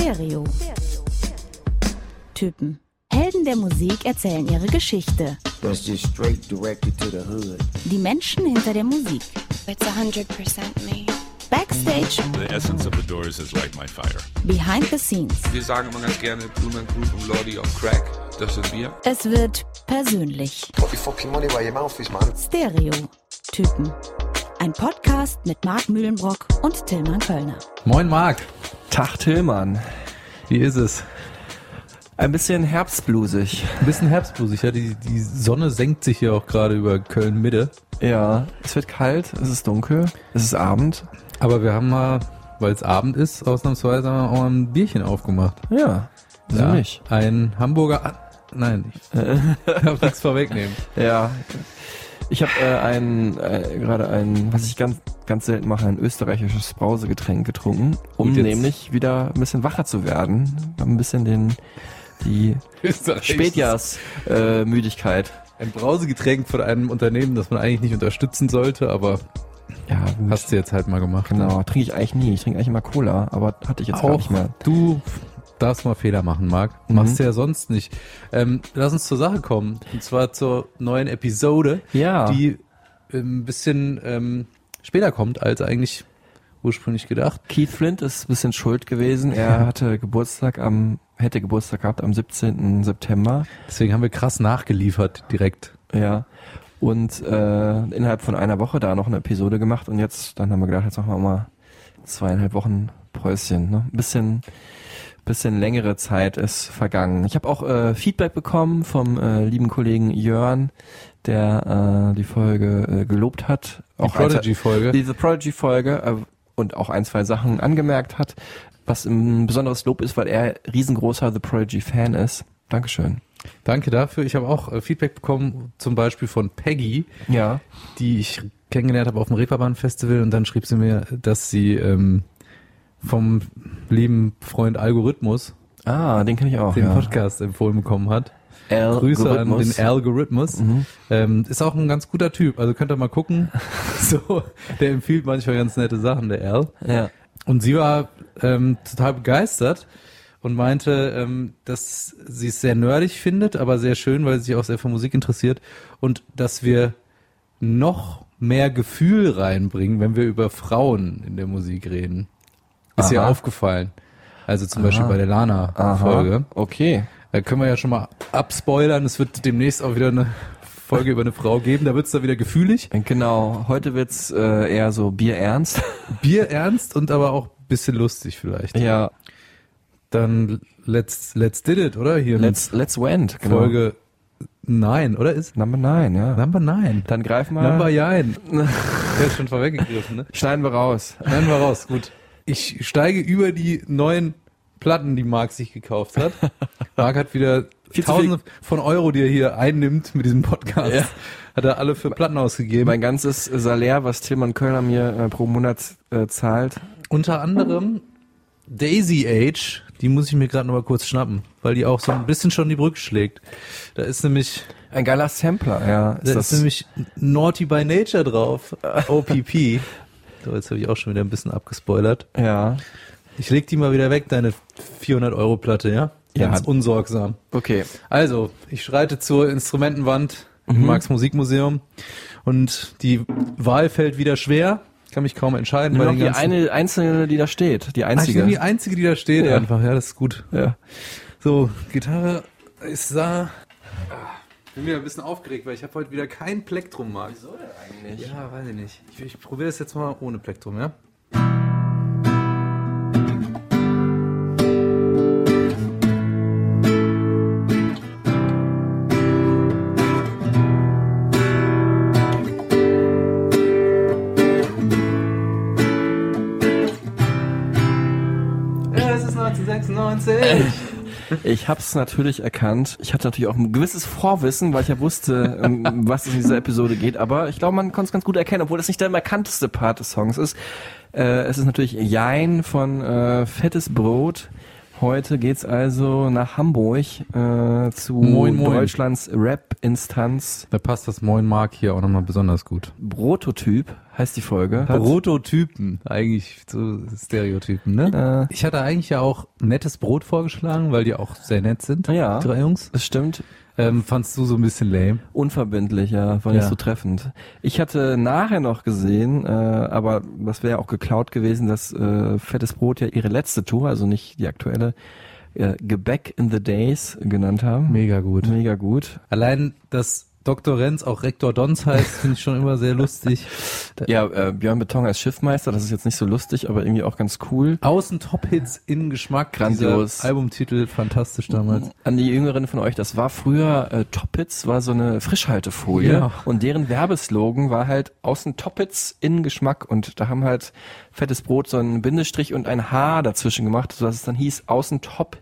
Stereo. Typen. Helden der Musik erzählen ihre Geschichte. That's just straight directed to the hood. Die Menschen hinter der Musik. It's 100% me. Backstage, The essence of the Doors is like my fire. behind the scenes. Wir sagen immer ganz gerne Blumen Group und Lordy on Crack. Das sind wir. Es wird persönlich. Put your fucking money where your mouth is, man. Stereo. Typen. Ein Podcast mit Marc Mühlenbrock und Tillmann Kölner. Moin Marc, Tag Tillmann. wie ist es? Ein bisschen herbstblusig. Ein bisschen herbstblusig, ja. Die, die Sonne senkt sich hier auch gerade über Köln-Mitte. Ja, es wird kalt, es ist dunkel, es ist Abend. Aber wir haben mal, weil es Abend ist, ausnahmsweise auch mal ein Bierchen aufgemacht. Ja, wieso ja, nicht? Ein Hamburger... Nein, ich darf nichts vorwegnehmen. Ja. Ich habe äh, ein äh, gerade ein, was ich ganz ganz selten mache, ein österreichisches Brausegetränk getrunken, um nämlich wieder ein bisschen wacher zu werden, ein bisschen den die Spätjahrs äh. Ein Brausegetränk von einem Unternehmen, das man eigentlich nicht unterstützen sollte, aber Ja, gut. hast du jetzt halt mal gemacht. genau, trinke ich eigentlich nie. Ich trinke eigentlich immer Cola, aber hatte ich jetzt gar Auch nicht mehr. du darfst mal Fehler machen, Marc. Mhm. Machst du ja sonst nicht. Ähm, lass uns zur Sache kommen. Und zwar zur neuen Episode, Ja. die ähm, ein bisschen ähm, später kommt als eigentlich ursprünglich gedacht. Keith Flint ist ein bisschen schuld gewesen. Er hatte Geburtstag am, hätte Geburtstag gehabt am 17. September. Deswegen haben wir krass nachgeliefert direkt. Ja. Und äh, innerhalb von einer Woche da noch eine Episode gemacht und jetzt, dann haben wir gedacht, jetzt machen wir mal zweieinhalb Wochen Päuschen. Ne? Ein bisschen, bisschen längere Zeit ist vergangen. Ich habe auch äh, Feedback bekommen vom äh, lieben Kollegen Jörn, der äh, die Folge äh, gelobt hat. Die Auch zwei- Prodigy-Folge. diese Prodigy-Folge äh, und auch ein, zwei Sachen angemerkt hat, was ein besonderes Lob ist, weil er riesengroßer The Prodigy-Fan ist. Dankeschön. Danke dafür. Ich habe auch äh, Feedback bekommen, zum Beispiel von Peggy, Ja. die ich kennengelernt habe auf dem Reeperbahn-Festival und dann schrieb sie mir, dass sie ähm, vom lieben Freund Algorithmus Ah, den kenne ich auch. den ja. Podcast empfohlen bekommen hat. Grüße an den Algorithmus. Mhm. Ähm, ist auch ein ganz guter Typ, also könnt ihr mal gucken. so, der empfiehlt manchmal ganz nette Sachen, der Al. Ja. Und sie war ähm, total begeistert und meinte, ähm, dass sie es sehr nerdig findet, aber sehr schön, weil sie sich auch sehr für Musik interessiert und dass wir noch mehr Gefühl reinbringen, wenn wir über Frauen in der Musik reden. Ist Aha. aufgefallen. Also zum Beispiel bei der Aha. Lana-Folge. Okay. Da können wir ja schon mal abspoilern. Es wird demnächst auch wieder eine Folge über eine Frau geben. Da wird es da wieder gefühlig. Genau. Heute wird's äh, eher so bierernst. Bier ernst und aber auch ein bisschen lustig vielleicht. ja. Dann let's, let's did it, oder? Hier Let's Let's went. Genau. Folge 9, oder? Ist Number 9, ja. Number 9. Dann greif mal. Number 9. Der ist schon vorweggegriffen, ne? Schneiden wir raus. Nehmen wir raus, gut. Ich steige über die neuen Platten, die Marc sich gekauft hat. Marc hat wieder Tausende von Euro, die er hier einnimmt mit diesem Podcast. Ja. Hat er alle für Platten ausgegeben. Mein ganzes Salär, was Tillmann Kölner mir äh, pro Monat äh, zahlt. Unter anderem Daisy Age, die muss ich mir gerade noch mal kurz schnappen, weil die auch so ein bisschen schon die Brücke schlägt. Da ist nämlich, Ein geiler Sampler, ja. da ist nämlich Naughty by Nature drauf, OPP. So, jetzt habe ich auch schon wieder ein bisschen abgespoilert. ja. Ich leg die mal wieder weg, deine 400 Euro Platte, ja? Ja. Ganz unsorgsam. Okay. Also, ich schreite zur Instrumentenwand im Mhm. Marx Musikmuseum und die Wahl fällt wieder schwer. Kann mich kaum entscheiden. Nur noch die eine einzelne, die da steht. Die ich einzige. bin die einzige, die da steht Ja. einfach. Ja, das ist gut. ja. So, Gitarre ist da. Bin wieder ein bisschen aufgeregt, weil ich habe heute wieder kein Plektrum, Marc. Wieso denn eigentlich? Ja, weiß ich nicht. Ich, ich probiere das jetzt mal ohne Plektrum, ja? Es ist 1996. Ich hab's natürlich erkannt. Ich hatte natürlich auch ein gewisses Vorwissen, weil ich ja wusste, um was es in dieser Episode geht. Aber ich glaube, man konnte es ganz gut erkennen, obwohl das nicht der markanteste Part des Songs ist. Äh, es ist natürlich Jein von äh, Fettes Brot. Heute geht's also nach Hamburg äh, zu Moin, moin. Deutschlands Rap Instanz. Da passt das Moin Mark hier auch nochmal besonders gut. Prototyp heißt die Folge. Hat- Prototypen, eigentlich so Stereotypen, ne? Äh, Ich hatte eigentlich ja auch nettes Brot vorgeschlagen, weil die auch sehr nett sind, Ja. die drei Jungs. das stimmt. Ähm, fandst du so ein bisschen lame? Unverbindlich, ja, war nicht Ja. so treffend. Ich hatte nachher noch gesehen, äh, aber das wäre auch geklaut gewesen, dass äh, Fettes Brot ja ihre letzte Tour, also nicht die aktuelle, äh, Gebäck in the Days genannt haben. Mega gut. Mega gut. Allein, dass Dr. Renz auch Rektor Dons heißt, finde ich schon immer sehr lustig. Ja, äh, Björn Beton als Schiffmeister, das ist jetzt nicht so lustig, aber irgendwie auch ganz cool. Außen Top-Hits, innen Geschmack. Grandios. Albumtitel, fantastisch damals. An die Jüngeren von euch, das war früher äh, Toppits, war so eine Frischhaltefolie Ja. und deren Werbeslogan war halt außen Toppits, innen Geschmack und da haben halt fettes Brot so einen Bindestrich und ein H dazwischen gemacht, sodass es dann hieß außen Top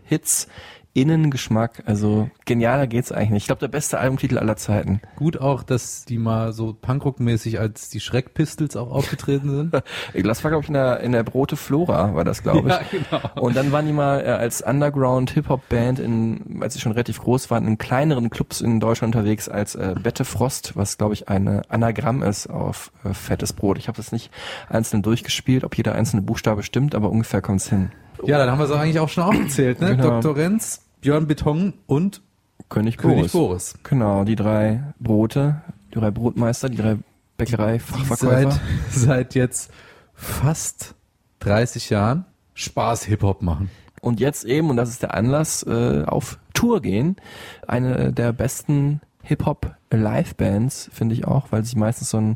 Hits, innen Geschmack. Also genialer geht's eigentlich nicht. Ich glaube, der beste Albumtitel aller Zeiten. Gut auch, dass die mal so Punkrock-mäßig als die Schreckpistols auch aufgetreten sind. Das war, glaube ich, in der, in der Brote Flora, war das, glaube ich. genau. Und dann waren die mal äh, als Underground-Hip-Hop-Band, in, als sie schon relativ groß waren, in kleineren Clubs in Deutschland unterwegs als äh, Bette Frost, was glaube ich ein Anagramm ist auf äh, fettes Brot. Ich habe das nicht einzeln durchgespielt, ob jeder einzelne Buchstabe stimmt, aber ungefähr kommt's hin. Ja, dann haben wir es eigentlich auch schon aufgezählt, ne? Genau. Dr. Renz, Björn Beton und König Boris. König Boris. Genau, die drei Brote, die drei Brotmeister, die drei Bäckerei-Fachverkäufer. Seit, seit jetzt fast 30 Jahren Spaß Hip-Hop machen. und jetzt eben, und das ist der Anlass, äh, auf Tour gehen. Eine der besten Hip-Hop-Live-Bands, finde ich auch, weil sie meistens so ein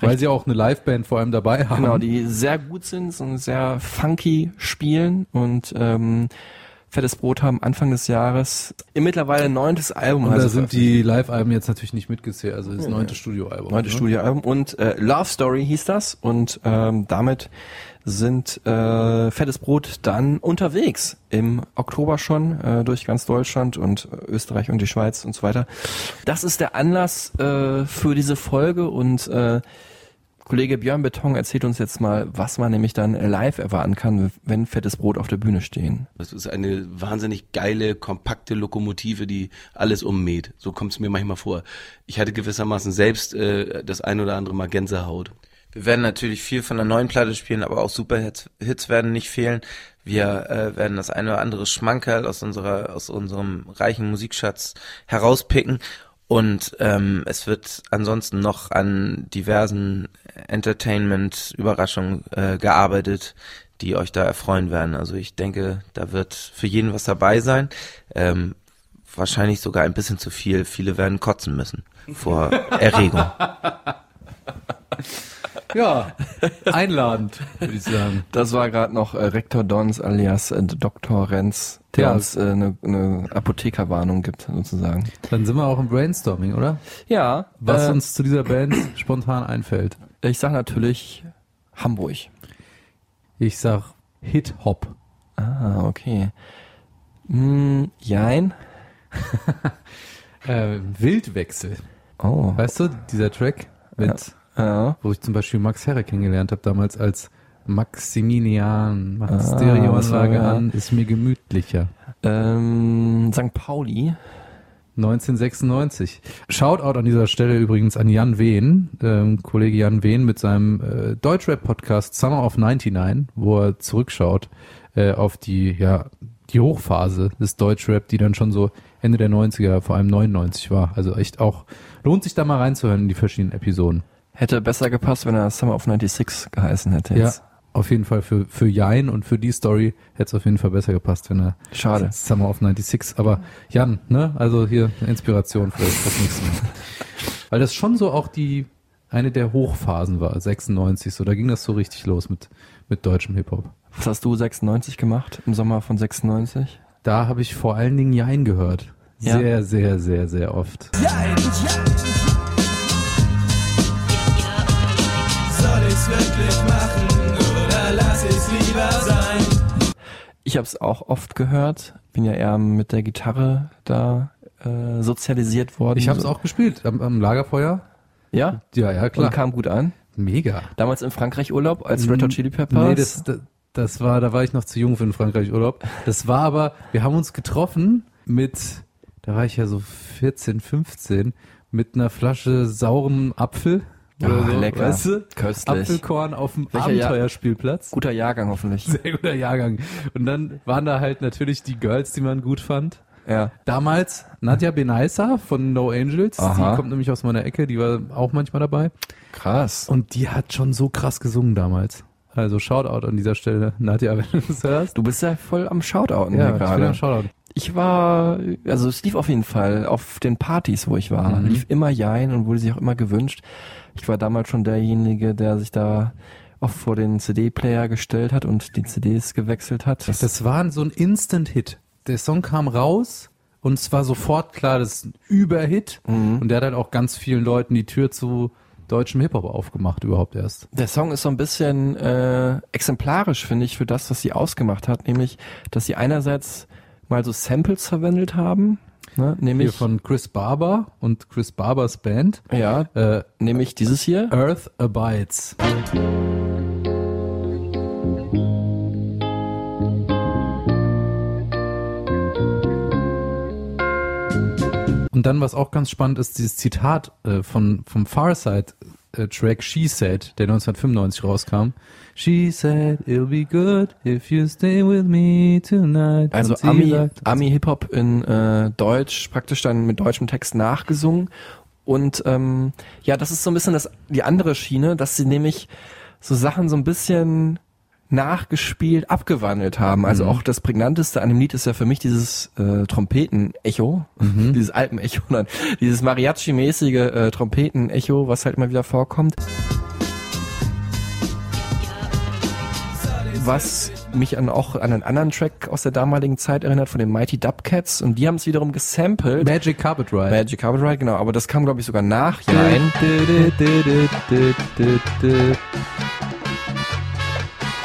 Weil sie auch eine Liveband vor allem dabei haben. Genau, die sehr gut sind und sehr funky spielen und ähm, Fettes Brot haben Anfang des Jahres im mittlerweile neuntes Album. und da also sind die Live-Alben jetzt natürlich nicht mitgezählt, also das neunte Studioalbum. neunte ne? Studioalbum und äh, Love Story hieß das und ähm, damit sind äh, Fettes Brot dann unterwegs im Oktober schon äh, durch ganz Deutschland und äh, Österreich und die Schweiz und so weiter. Das ist der Anlass äh, für diese Folge und äh, Kollege Björn Beton erzählt uns jetzt mal, was man nämlich dann live erwarten kann, wenn Fettes Brot auf der Bühne stehen. Das ist eine wahnsinnig geile, kompakte Lokomotive, die alles ummäht. So kommt es mir manchmal vor. Ich hatte gewissermaßen selbst äh, das ein oder andere Mal Gänsehaut. Wir werden natürlich viel von der neuen Platte spielen, aber auch Superhits Hits werden nicht fehlen. Wir äh, werden das eine oder andere Schmankerl aus unserer aus unserem reichen Musikschatz herauspicken und ähm, es wird ansonsten noch an diversen Entertainment-Überraschungen äh, gearbeitet, die euch da erfreuen werden. Also ich denke, da wird für jeden was dabei sein. Ähm, wahrscheinlich sogar ein bisschen zu viel. Viele werden kotzen müssen vor Erregung. Ja, einladend, würde ich sagen. Das war gerade noch äh, Rektor Dons alias äh, Dr. Renz, der Ja. uns äh, eine ne Apothekerwarnung gibt, sozusagen. Dann sind wir auch im Brainstorming, oder? Ja, Was äh, uns zu dieser Band spontan einfällt. ich sag natürlich Hamburg. Ich sag Hip-Hop. Ah, okay. Hm, jein. Äh, Wildwechsel. Oh. Weißt du, dieser Track mit, Ja. Wo ich zum Beispiel Max Herre kennengelernt habe, damals als Maximilian, mach Ah, Stereoanlage ja. an, ist mir gemütlicher. Ähm, St. Pauli. 1996. Shoutout an dieser Stelle übrigens an Jan Wehn, ähm, Kollege Jan Wehn mit seinem äh, Deutschrap-Podcast Summer of 99, wo er zurückschaut äh, auf die, ja, die Hochphase des Deutschrap, die dann schon so Ende der 90er, vor allem 99 war. Also echt auch, lohnt sich da mal reinzuhören in die verschiedenen Episoden. Hätte besser gepasst, wenn er Summer of 96 geheißen hätte. Ja, Jetzt. auf jeden Fall für, für Jain und für die Story hätte es auf jeden Fall besser gepasst, wenn er Schade. Summer of 96. Aber Jan, ne? Also hier eine Inspiration vielleicht fürs nächste Mal. Weil das schon so auch die eine der Hochphasen war, 96. So, da ging das so richtig los mit, mit deutschem Hip-Hop. Was hast du 96 gemacht? Im Sommer von 96? Da habe ich vor allen Dingen Jain gehört. Ja. Sehr, sehr, sehr, sehr oft. Ich habe es auch oft gehört. Bin ja eher mit der Gitarre da äh, sozialisiert worden. Ich habe es auch gespielt am, am Lagerfeuer. Ja? Ja, ja, klar. Und kam gut an. Mega. Damals im Frankreich Urlaub als Red Hot Chili Peppers. Nee, das, das, das war, da war ich noch zu jung für den Frankreich-Urlaub. Das war aber, wir haben uns getroffen mit da war ich ja so 14, 15, mit einer Flasche sauren Apfel. Oder Ah, so, lecker. Weißt du? Köstlich. Apfelkorn auf dem Welcher Abenteuerspielplatz. Guter Jahrgang hoffentlich. Sehr guter Jahrgang. Und dann waren da halt natürlich die Girls, die man gut fand. Ja. Damals Nadja Benaisa von No Angels, Aha. die kommt nämlich aus meiner Ecke, die war auch manchmal dabei. Krass. Und die hat schon so krass gesungen damals. Also Shoutout an dieser Stelle, Nadja, wenn du das hörst. Du bist ja voll am Shoutouten Ja, hier ich bin gerade. am Shoutout. Ich war, also es lief auf jeden Fall auf den Partys, wo ich war. Mhm. Lief immer Jein und wurde sich auch immer gewünscht. Ich war damals schon derjenige, der sich da oft vor den CD-Player gestellt hat und die CDs gewechselt hat. Das, Das war so ein Instant-Hit. Der Song kam raus und es war sofort klar, das ist ein Überhit. Mhm. Und der hat halt auch ganz vielen Leuten die Tür zu deutschem Hip-Hop aufgemacht überhaupt erst. der Song ist so ein bisschen äh, exemplarisch, finde ich, für das, was sie ausgemacht hat. Nämlich, dass sie einerseits mal so Samples verwendet haben, ne? nämlich, Hier von Chris Barber und Chris Barbers Band. ja, Äh, nämlich dieses hier. Earth Abides. Und dann, was auch ganz spannend ist, dieses Zitat äh, von, vom Farside Track She Said, der 1995 rauskam. She said, it'll be good if you stay with me tonight. Also Ami, Ami Hip-Hop in äh, Deutsch, praktisch dann mit deutschem Text nachgesungen. Und ähm, ja, das ist so ein bisschen das, die andere Schiene, dass sie nämlich so Sachen so ein bisschen nachgespielt, abgewandelt haben. Also auch das prägnanteste an dem Lied ist ja für mich dieses äh, Trompeten-Echo, dieses Alpen-Echo, nein, dieses Mariachi-mäßige äh, Trompeten-Echo, was halt immer wieder vorkommt. was mich an auch an einen anderen Track aus der damaligen Zeit erinnert, von den Mighty Dubcats. Und die haben es wiederum gesampelt. Magic Carpet Ride. Magic Carpet Ride, genau. Aber das kam, glaube ich, sogar nach Jein.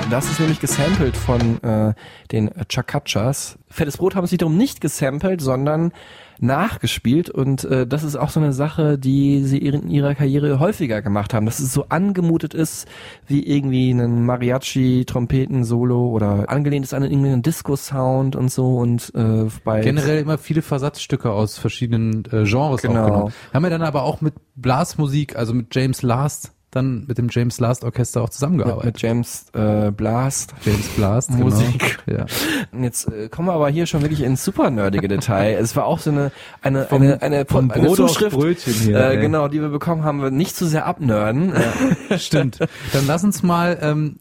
Das ist nämlich gesampelt von äh, den Chakachas. Fettes Brot haben sie wiederum nicht gesampelt, sondern nachgespielt. Und äh, das ist auch so eine Sache, die sie in ihrer Karriere häufiger gemacht haben. Dass es so angemutet ist, wie irgendwie ein Mariachi-Trompeten-Solo oder angelehnt ist an irgendeinen Disco-Sound und so. Und äh, bei generell immer viele Versatzstücke aus verschiedenen äh, Genres Genau. auch genommen. Haben wir dann aber auch mit Blasmusik, also mit James Last, dann mit dem James Last Orchester auch zusammengearbeitet. mit James äh, Blast. James Blast, Musik. Genau. Ja. Und Jetzt äh, kommen wir aber hier schon wirklich ins super nerdige Detail. es war auch so eine eine Vom- eine eine, vom eine Zuschrift, Brötchen hier, äh, genau, die wir bekommen haben, wir nicht zu sehr abnörden. Stimmt. Dann lass uns mal ähm,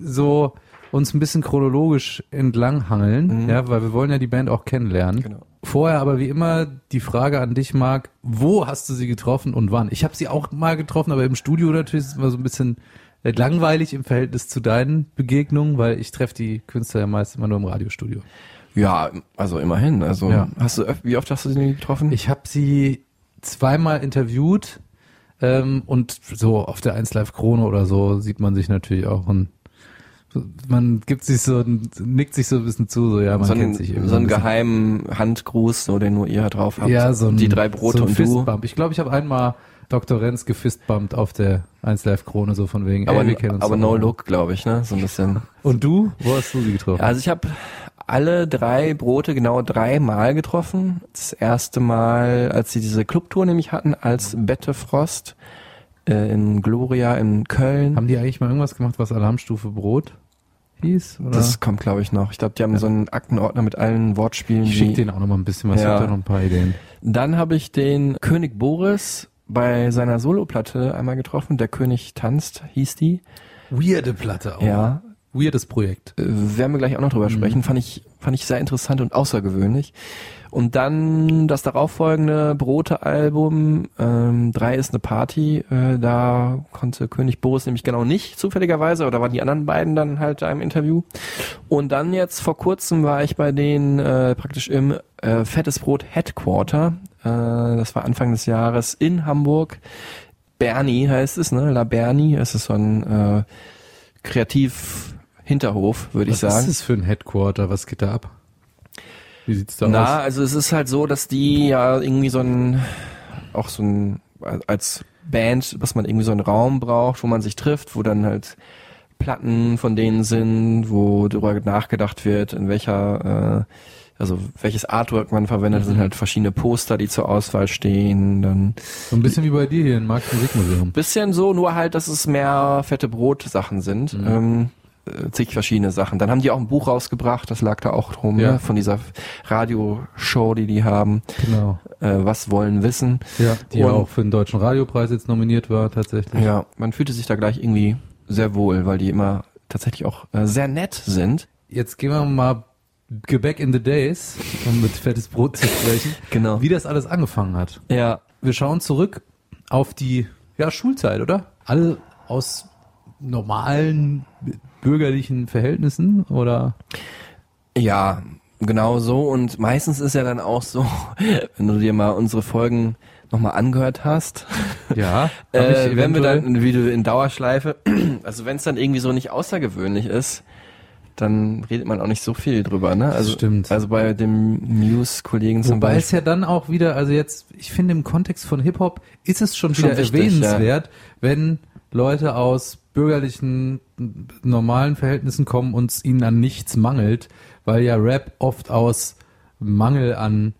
so uns ein bisschen chronologisch entlanghangeln, Mhm. ja, weil wir wollen ja die Band auch kennenlernen. Genau. Vorher aber wie immer die Frage an dich, Marc, wo hast du sie getroffen und wann? Ich habe sie auch mal getroffen, aber im Studio natürlich ist es immer so ein bisschen äh, langweilig im Verhältnis zu deinen Begegnungen, weil ich treffe die Künstler ja meist immer nur im Radiostudio. Ja, also immerhin. Also Ja. hast du wie oft hast du sie getroffen? Ich habe sie zweimal interviewt ähm, und so auf der 1 Live Krone oder so sieht man sich natürlich auch und man gibt sich so, nickt sich so ein bisschen zu, so ja, man so kennt einen, sich irgendwie so einen ein geheimen Handgruß, so den nur ihr drauf habt. ja, so ein, die drei Brote so ein und du. Fistbump. Ich glaube, ich habe einmal Dr. Renz gefistbumpt auf der 1 Live Krone so von wegen. Aber, ey, wir kennen uns aber doch. no look, glaube ich, ne? So ein bisschen. Und du? Wo hast du sie getroffen? Ja, also ich habe alle drei Brote genau dreimal getroffen. Das erste Mal, als sie diese Clubtour nämlich hatten, als Bette Frost äh, in Gloria in Köln. Haben die eigentlich mal irgendwas gemacht, was Alarmstufe Brot hieß? Oder? das kommt, glaube ich, noch. Ich glaube, die haben so einen Aktenordner mit allen Wortspielen. ich schicke denen auch noch mal ein bisschen was, Ja. ich hab da noch ein paar Ideen. Dann habe ich den König Boris bei seiner Soloplatte einmal getroffen. Der König tanzt, hieß die. Weirde Platte auch. Ja, Weirdes Projekt. Äh, werden wir gleich auch noch drüber sprechen, fand ich, fand ich sehr interessant und außergewöhnlich. Und dann das darauffolgende Brote-Album, ähm, drei ist eine Party, äh, da konnte König Boris nämlich genau nicht, zufälligerweise, oder waren die anderen beiden dann halt da im Interview. Und dann jetzt vor kurzem war ich bei denen äh, praktisch im äh, Fettes Brot Headquarter, äh, das war Anfang des Jahres in Hamburg. Bernie heißt es, ne? La Bernie, es ist so ein äh, kreativ Hinterhof, würde ich Was sagen. ist das für ein Headquarter? Was geht da ab? Wie sieht's da Na, aus? also es ist halt so, dass die ja irgendwie so ein, auch so ein, als Band, dass man irgendwie so einen Raum braucht, wo man sich trifft, wo dann halt Platten von denen sind, wo darüber nachgedacht wird, in welcher also welches Artwork man verwendet, sind halt verschiedene Poster, die zur Auswahl stehen, dann So ein bisschen wie bei dir hier in Marx Musikmuseum. bisschen so, nur halt, dass es mehr fette Brot-Sachen sind. Ähm, äh, zig verschiedene Sachen. Dann haben die auch ein Buch rausgebracht, das lag da auch drum, Ja. ne, von dieser Radioshow, die die haben. Genau. Äh, was wollen wissen? Ja, die ja Und- auch für den Deutschen Radiopreis jetzt nominiert war, tatsächlich. Ja, man fühlte sich da gleich irgendwie sehr wohl, weil die immer tatsächlich auch äh, sehr nett sind. Jetzt gehen wir mal back in the days, um mit fettes Brot zu sprechen, Genau. wie das alles angefangen hat. Ja, Wir schauen zurück auf die ja, Schulzeit, oder? Alle aus normalen bürgerlichen Verhältnissen oder Ja, genau so. Und meistens ist ja dann auch so, wenn du dir mal unsere Folgen nochmal angehört hast, ja, äh, wenn wir dann wieder in Dauerschleife, also wenn es dann irgendwie so nicht außergewöhnlich ist, dann redet man auch nicht so viel drüber, ne? Also, stimmt. Also bei dem News-Kollegen zum Wobei es Beispiel. ja dann auch wieder, also jetzt, ich finde im Kontext von Hip-Hop ist es schon, Schon wieder wichtig, erwähnenswert, wenn Leute aus bürgerlichen, normalen Verhältnissen kommen und ihnen an nichts mangelt, weil ja Rap oft aus Mangel an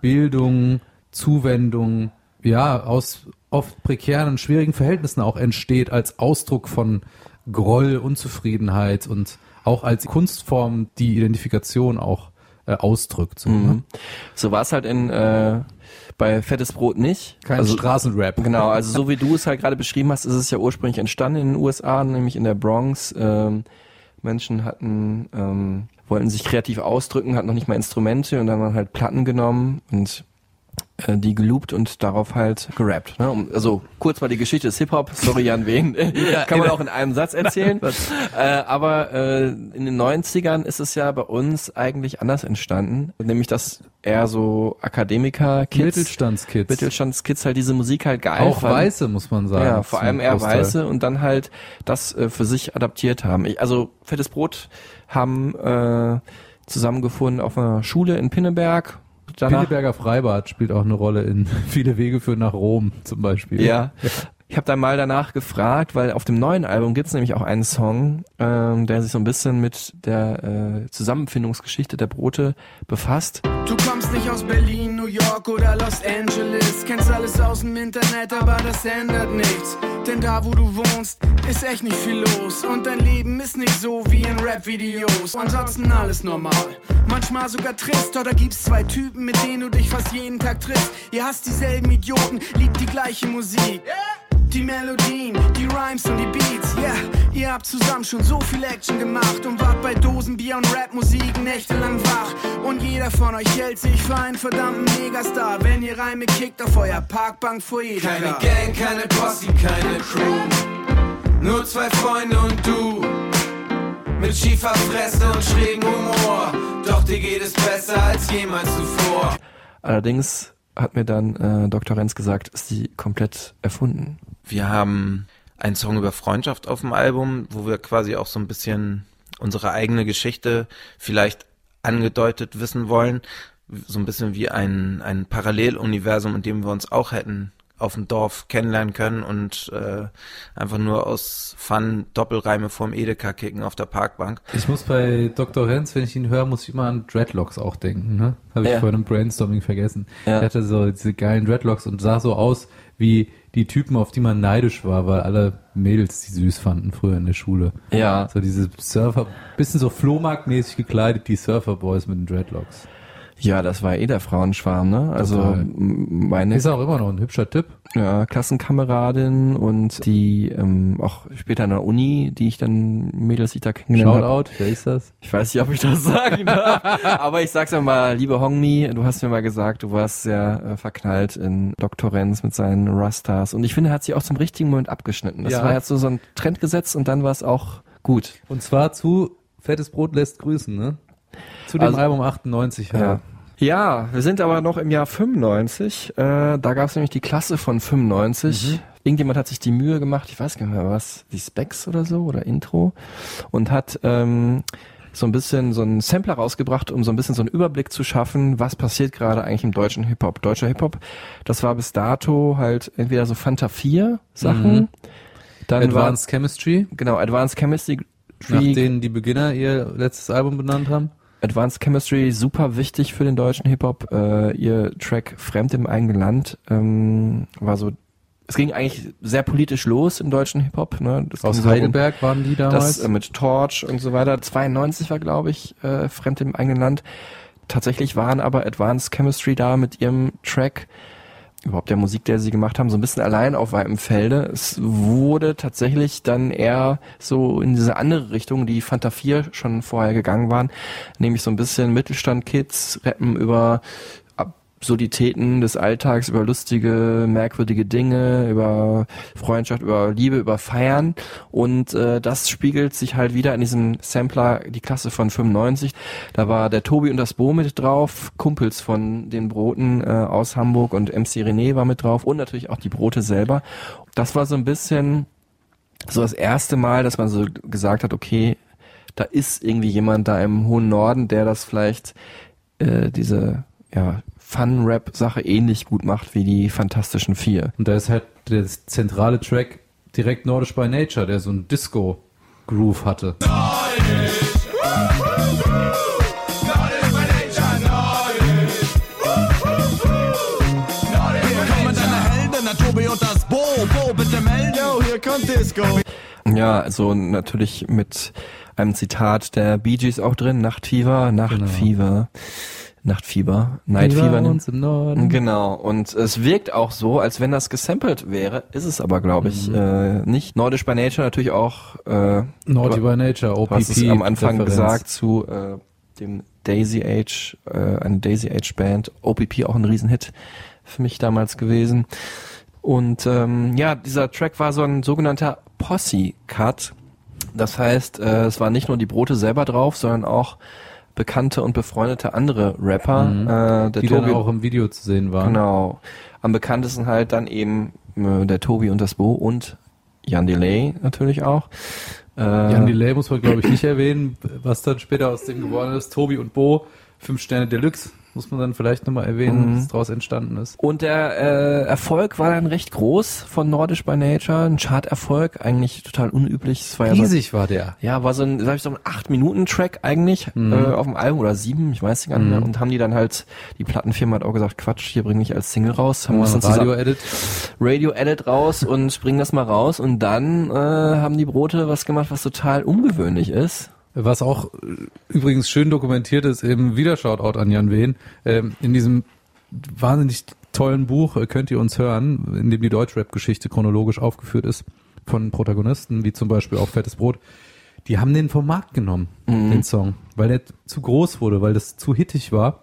Bildung, Zuwendung, ja, aus oft prekären und schwierigen Verhältnissen auch entsteht als Ausdruck von Groll, Unzufriedenheit und auch als Kunstform die Identifikation auch äh, ausdrückt. So, ne? Mhm. So war es halt in äh, bei Fettes Brot nicht. Kein also, Straßenrap. Genau, also so wie du es halt gerade beschrieben hast, ist es ja ursprünglich entstanden in den USA, nämlich in der Bronx. Ähm, Menschen hatten, ähm, wollten sich kreativ ausdrücken, hatten noch nicht mal Instrumente und dann haben halt Platten genommen und die geloopt und darauf halt gerappt. Ne? Also kurz mal die Geschichte des Hip-Hop, sorry Jan Wen, kann man auch in einem Satz erzählen. äh, aber äh, in den 90ern ist es ja bei uns eigentlich anders entstanden, nämlich dass eher so Akademiker-Kids, Mittelstandskids. Mittelstandskids halt diese Musik halt geil auch fanden. Weiße, muss man sagen. Ja, vor allem eher Großteil. Weiße und dann halt das äh, für sich adaptiert haben. Ich, also Fettes Brot haben äh, zusammengefunden auf einer Schule in Pinneberg. Danach, Pinneberger Freibad spielt auch eine Rolle in Viele Wege führen nach Rom zum Beispiel. ja. Ich habe dann mal danach gefragt, weil auf dem neuen Album gibt's nämlich auch einen Song, ähm, der sich so ein bisschen mit der äh, Zusammenfindungsgeschichte der Brote befasst. Du kommst nicht aus Berlin, New York oder Los Angeles. Kennst alles aus dem Internet, aber das ändert nichts. Denn da, wo du wohnst, ist echt nicht viel los. Und dein Leben ist nicht so wie in Rap-Videos. Ansonsten alles normal. Manchmal sogar trist, oder gibt's zwei Typen, mit denen du dich fast jeden Tag triffst. Ihr hasst dieselben Idioten, liebt die gleiche Musik. Die Melodien, die Rhymes und die Beats, yeah. Ihr habt zusammen schon so viel Action gemacht und wart bei Dosenbier und Rapmusik nächtelang wach. Und jeder von euch hält sich für einen verdammten Megastar, wenn ihr Reime kickt auf euer Parkbank vor jeder Keine. Gang, keine Posse, keine Crew. Nur zwei Freunde und du. Mit schiefer Fresse und schrägen Humor. Doch dir geht es besser als jemals zuvor. Allerdings hat mir dann äh, Dr. Renz gesagt, ist die komplett erfunden. Wir haben einen Song über Freundschaft auf dem Album, wo wir quasi auch so ein bisschen unsere eigene Geschichte vielleicht angedeutet wissen wollen. So ein bisschen wie ein, ein Paralleluniversum, in dem wir uns auch hätten auf dem Dorf kennenlernen können und äh, einfach nur aus Fun Doppelreime vorm Edeka kicken auf der Parkbank. Ich muss bei Dr. Renz, wenn ich ihn höre, muss ich immer an Dreadlocks auch denken. Ne? Habe ich Ja. vorhin im Brainstorming vergessen. Ja. Er hatte so diese geilen Dreadlocks und sah so aus wie die Typen, auf die man neidisch war, weil alle Mädels die süß fanden früher in der Schule. Ja. So diese Surfer, bisschen so Flohmarktmäßig gekleidet, die Surferboys mit den Dreadlocks. Ja, das war eh der Frauenschwarm, ne? Also Total. meine Ist auch immer noch ein hübscher Typ. ja, Klassenkameradin und die ähm, auch später an der Uni, die ich dann Mädels, die ich da kennengelernt habe. Shoutout, wer ist das? Ich weiß nicht, ob ich das sagen darf, aber ich sag's ja mal, liebe Hongmi, du hast mir mal gesagt, du warst sehr äh, verknallt in Dr. Renz mit seinen Rastas und ich finde, er hat sich auch zum richtigen Moment abgeschnitten. Das Ja. war jetzt so, so ein Trend gesetzt und dann war es auch gut. Und zwar zu Fettes Brot lässt grüßen, ne? Zu dem Also- Album 98. Ja. Ja, wir sind aber noch im Jahr 95. Äh, da gab es nämlich die Klasse von 95. Irgendjemand hat sich die Mühe gemacht, ich weiß gar nicht mehr was, die Specs oder so oder Intro und hat ähm, so ein bisschen so einen Sampler rausgebracht, um so ein bisschen so einen Überblick zu schaffen, was passiert gerade eigentlich im deutschen Hip-Hop. Deutscher Hip-Hop, das war bis dato halt entweder so Fanta 4 Sachen, Mhm. dann Advanced Chemistry, war, genau, Advanced Chemistry, nach denen die Beginner ihr letztes Album benannt haben. Advanced Chemistry, super wichtig für den deutschen Hip-Hop. Äh, ihr Track Fremd im eigenen Land ähm, war so es ging eigentlich sehr politisch los im deutschen Hip-Hop. Ne? Das Aus Heidelberg waren die damals. Das äh, mit Torch und so weiter. 92 war, glaube ich, äh, Fremd im eigenen Land. Tatsächlich waren aber Advanced Chemistry da mit ihrem Track, überhaupt der Musik, der sie gemacht haben, so ein bisschen allein auf weitem Felde. Es wurde tatsächlich dann eher so in diese andere Richtung, die Fanta 4 schon vorher gegangen waren, nämlich so ein bisschen Mittelstand-Kids rappen über Absurditäten des Alltags, über lustige, merkwürdige Dinge, über Freundschaft, über Liebe, über Feiern. Und äh, das spiegelt sich halt wieder in diesem Sampler, die Klasse von 95. Da war der Tobi und das Bo mit drauf, Kumpels von den Broten äh, aus Hamburg und MC René war mit drauf und natürlich auch die Brote selber. Das war so ein bisschen so das erste Mal, dass man so gesagt hat, okay, da ist irgendwie jemand da im hohen Norden, der das vielleicht äh, diese ja, Fun-Rap-Sache ähnlich gut macht wie die Fantastischen Vier. Und da ist halt der zentrale Track direkt Nordisch by Nature, der so ein Disco-Groove hatte. Ja, also natürlich mit einem Zitat der Bee Gees auch drin, Nachtfieber, Nachtfieber. Nachtfieber, Night Fieber Fever. ne? uns im Norden. Genau, und es wirkt auch so, als wenn das gesampelt wäre, ist es aber, glaube ich, Mhm. äh, nicht. Nordisch by Nature natürlich auch äh, du- by Nature, OPP. hast es am Anfang Referenz. gesagt zu äh, dem Daisy Age, äh, eine Daisy Age Band, OPP auch ein Riesenhit für mich damals gewesen. Und ähm, ja, dieser Track war so ein sogenannter Posse-Cut. Das heißt, äh, es waren nicht nur die Brote selber drauf, sondern auch bekannte und befreundete andere Rapper. Mhm. Äh, der die Tobi dann auch im Video zu sehen waren. Genau. Am bekanntesten halt dann eben äh, der Tobi und das Bo und Jan Delay natürlich auch. Äh, Jan Delay muss man, glaube ich, nicht erwähnen, was dann später aus dem geworden ist. Tobi und Bo, fünf Sterne Deluxe, muss man dann vielleicht nochmal erwähnen, Mhm. was daraus entstanden ist. Und der äh, Erfolg war dann recht groß von Nordisch by Nature, ein Charterfolg, eigentlich total unüblich. Es war ja so, Riesig war der. ja, war so ein, sag ich so ein 8-Minuten-Track eigentlich Mhm. äh, auf dem Album oder sieben, ich weiß nicht. Mhm. Und haben die dann halt, die Plattenfirma hat auch gesagt, Quatsch, hier bringe ich als Single raus. Haben wir zusammen- Radio-Edit. Radio-Edit raus und bringen das mal raus. Und dann äh, haben die Brote was gemacht, was total ungewöhnlich ist. Was auch äh, übrigens schön dokumentiert ist, eben wieder Shoutout an Jan Wehn, ähm, in diesem wahnsinnig tollen Buch äh, könnt ihr uns hören, in dem die Deutschrap-Geschichte chronologisch aufgeführt ist, von Protagonisten, wie zum Beispiel auch Fettes Brot. Die haben den vom Markt genommen, Mhm. den Song, weil der zu groß wurde, weil das zu hittig war.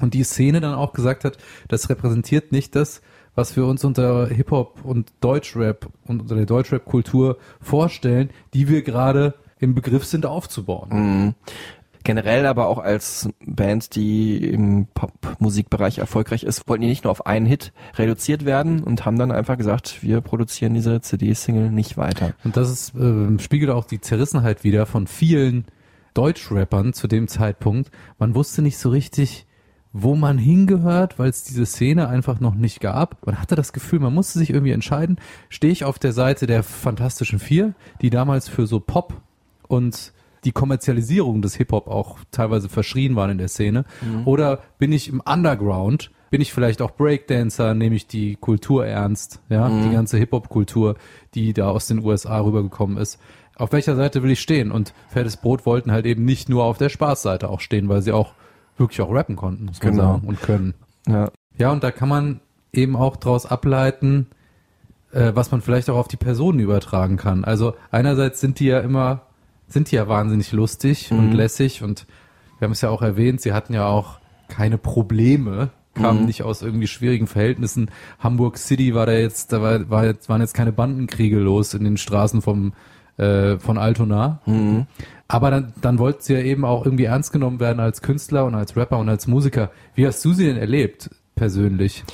Und die Szene dann auch gesagt hat, das repräsentiert nicht das, was wir uns unter Hip-Hop und Deutschrap und unter der Deutschrap-Kultur vorstellen, die wir gerade im Begriff sind aufzubauen. Mhm. Generell aber auch als Band, die im Popmusikbereich erfolgreich ist, wollten die nicht nur auf einen Hit reduziert werden und haben dann einfach gesagt, wir produzieren diese CD-Single nicht weiter. Und das ist, äh, spiegelt auch die Zerrissenheit wieder von vielen Deutschrappern zu dem Zeitpunkt. Man wusste nicht so richtig, wo man hingehört, weil es diese Szene einfach noch nicht gab. Man hatte das Gefühl, man musste sich irgendwie entscheiden. Stehe ich auf der Seite der Fantastischen Vier, die damals für so Pop und die Kommerzialisierung des Hip-Hop auch teilweise verschrien waren in der Szene? Mhm. Oder bin ich im Underground? Bin ich vielleicht auch Breakdancer? Nehme ich die Kultur ernst? Ja, Mhm. die ganze Hip-Hop-Kultur, die da aus den USA rübergekommen ist. Auf welcher Seite will ich stehen? Und Fettes Brot wollten halt eben nicht nur auf der Spaßseite auch stehen, weil sie auch wirklich auch rappen konnten, muss man Genau. sagen, und können. Ja. Ja, und da kann man eben auch daraus ableiten, äh, was man vielleicht auch auf die Personen übertragen kann. Also einerseits sind die ja immer, sind die ja wahnsinnig lustig und Mhm. lässig und wir haben es ja auch erwähnt, sie hatten ja auch keine Probleme, kamen Mhm. nicht aus irgendwie schwierigen Verhältnissen. Hamburg City war da jetzt, da war, war jetzt, waren jetzt keine Bandenkriege los in den Straßen vom äh, von Altona. Mhm. Aber dann, dann wollten sie ja eben auch irgendwie ernst genommen werden als Künstler und als Rapper und als Musiker. Wie hast du sie denn erlebt, persönlich?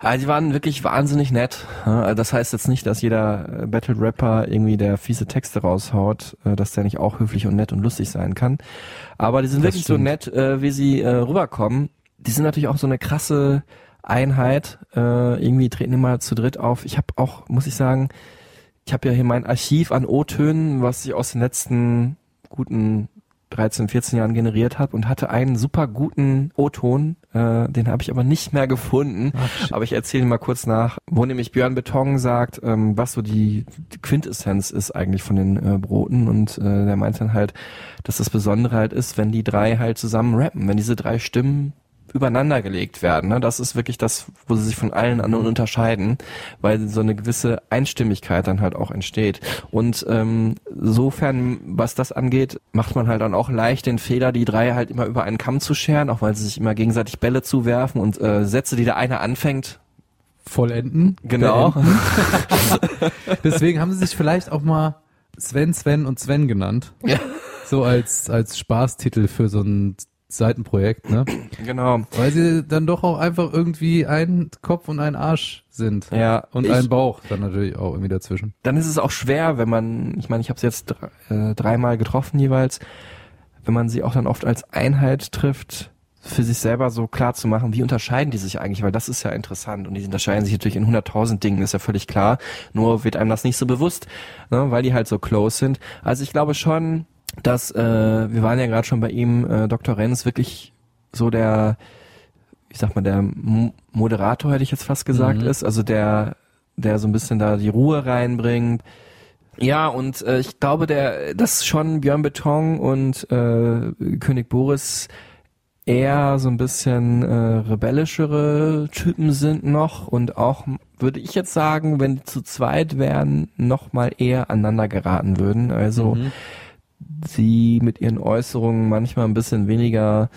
Also die waren wirklich wahnsinnig nett. Also Das heißt jetzt nicht, dass jeder äh, Battle-Rapper irgendwie der fiese Texte raushaut, äh, dass der nicht auch höflich und nett und lustig sein kann. Aber die sind Das wirklich so stimmt. nett, äh, wie sie rüberkommen. Die sind natürlich auch so eine krasse Einheit. Irgendwie treten immer zu dritt auf. Ich habe auch, muss ich sagen, ich habe ja hier mein Archiv an O-Tönen, was ich aus den letzten guten 13, 14 Jahren generiert habe und hatte einen super guten O-Ton, äh, den habe ich aber nicht mehr gefunden. Ach, aber ich erzähle mal kurz nach, wo nämlich Björn Beton sagt, ähm, was so die, die Quintessenz ist eigentlich von den äh, Broten und äh, der meint dann halt, dass das Besondere halt ist, wenn die drei halt zusammen rappen, wenn diese drei Stimmen übereinander gelegt werden. Ne? Das ist wirklich das, wo sie sich von allen anderen unterscheiden, weil so eine gewisse Einstimmigkeit dann halt auch entsteht. Und ähm, sofern, was das angeht, macht man halt dann auch leicht den Fehler, die drei halt immer über einen Kamm zu scheren, auch weil sie sich immer gegenseitig Bälle zuwerfen und äh, Sätze, die der eine anfängt, vollenden. Genau. Deswegen haben sie sich vielleicht auch mal Sven, Sven und Sven genannt. Ja. So als, als Spaßtitel für so ein Seitenprojekt, ne? Genau. Weil sie dann doch auch einfach irgendwie ein Kopf und ein Arsch sind. Ja. Und ich- ein Bauch dann natürlich auch irgendwie dazwischen. dann ist es auch schwer, wenn man, ich meine, ich habe sie jetzt äh, dreimal getroffen jeweils, wenn man sie auch dann oft als Einheit trifft, für sich selber so klar zu machen, wie unterscheiden die sich eigentlich, weil das ist ja interessant und die unterscheiden sich natürlich in 100.000 Dingen, ist ja völlig klar, nur wird einem das nicht so bewusst, ne, weil die halt so close sind. Also ich glaube schon, dass, äh, wir waren ja gerade schon bei ihm, äh, Dr. Renz wirklich so der, ich sag mal, der Mo- Moderator, hätte ich jetzt fast gesagt, Mhm. ist, also der, der so ein bisschen da die Ruhe reinbringt. Ja, und äh, ich glaube, der, dass schon Björn Beton und äh, König Boris eher so ein bisschen äh, rebellischere Typen sind noch und auch, würde ich jetzt sagen, wenn die zu zweit wären, noch mal eher aneinander geraten würden. Also Mhm. Sie mit ihren Äußerungen manchmal ein bisschen weniger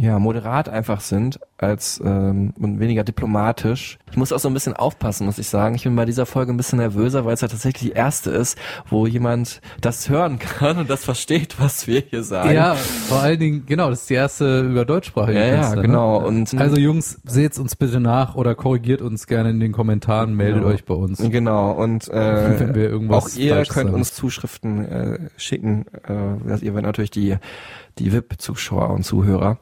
ja, moderat einfach sind als ähm, und weniger diplomatisch. Ich muss auch so ein bisschen aufpassen, muss ich sagen. Ich bin bei dieser Folge ein bisschen nervöser, weil es ja tatsächlich die erste ist, wo jemand das hören kann und das versteht, was wir hier sagen. Ja, vor allen Dingen, genau, das ist die erste über deutschsprachige Ja, ja, Künstler, genau. Ne? Und- also Jungs, seht's uns bitte nach oder korrigiert uns gerne in den Kommentaren, meldet Genau. euch bei uns. Genau, und äh, Wenn wir irgendwas auch ihr könnt sagen. uns Zuschriften äh, schicken. Äh, dass ihr werdet natürlich die, die VIP-Zuschauer und Zuhörer.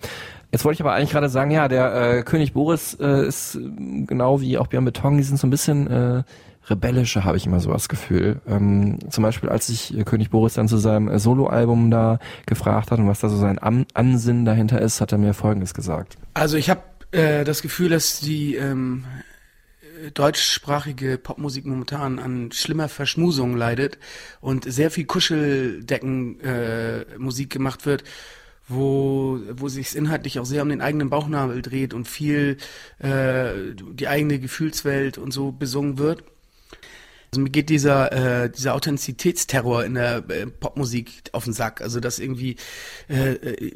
Jetzt wollte ich aber eigentlich gerade sagen, ja, der äh, König Boris äh, ist äh, genau wie auch Björn Beton, die sind so ein bisschen äh, rebellischer, habe ich immer so das Gefühl. Ähm, zum Beispiel, als sich äh, König Boris dann zu seinem äh, Soloalbum da gefragt hat und was da so sein An Ansinnen dahinter ist, hat er mir Folgendes gesagt. Also ich habe äh, das Gefühl, dass die ähm, äh, deutschsprachige Popmusik momentan an schlimmer Verschmusung leidet und sehr viel Kuscheldecken äh, gemacht wird, wo wo sich inhaltlich auch sehr um den eigenen Bauchnabel dreht und viel äh, die eigene Gefühlswelt und so besungen wird. Also mir geht dieser, äh, dieser Authentizitätsterror in der äh, Popmusik auf den Sack. Also dass irgendwie, äh, äh,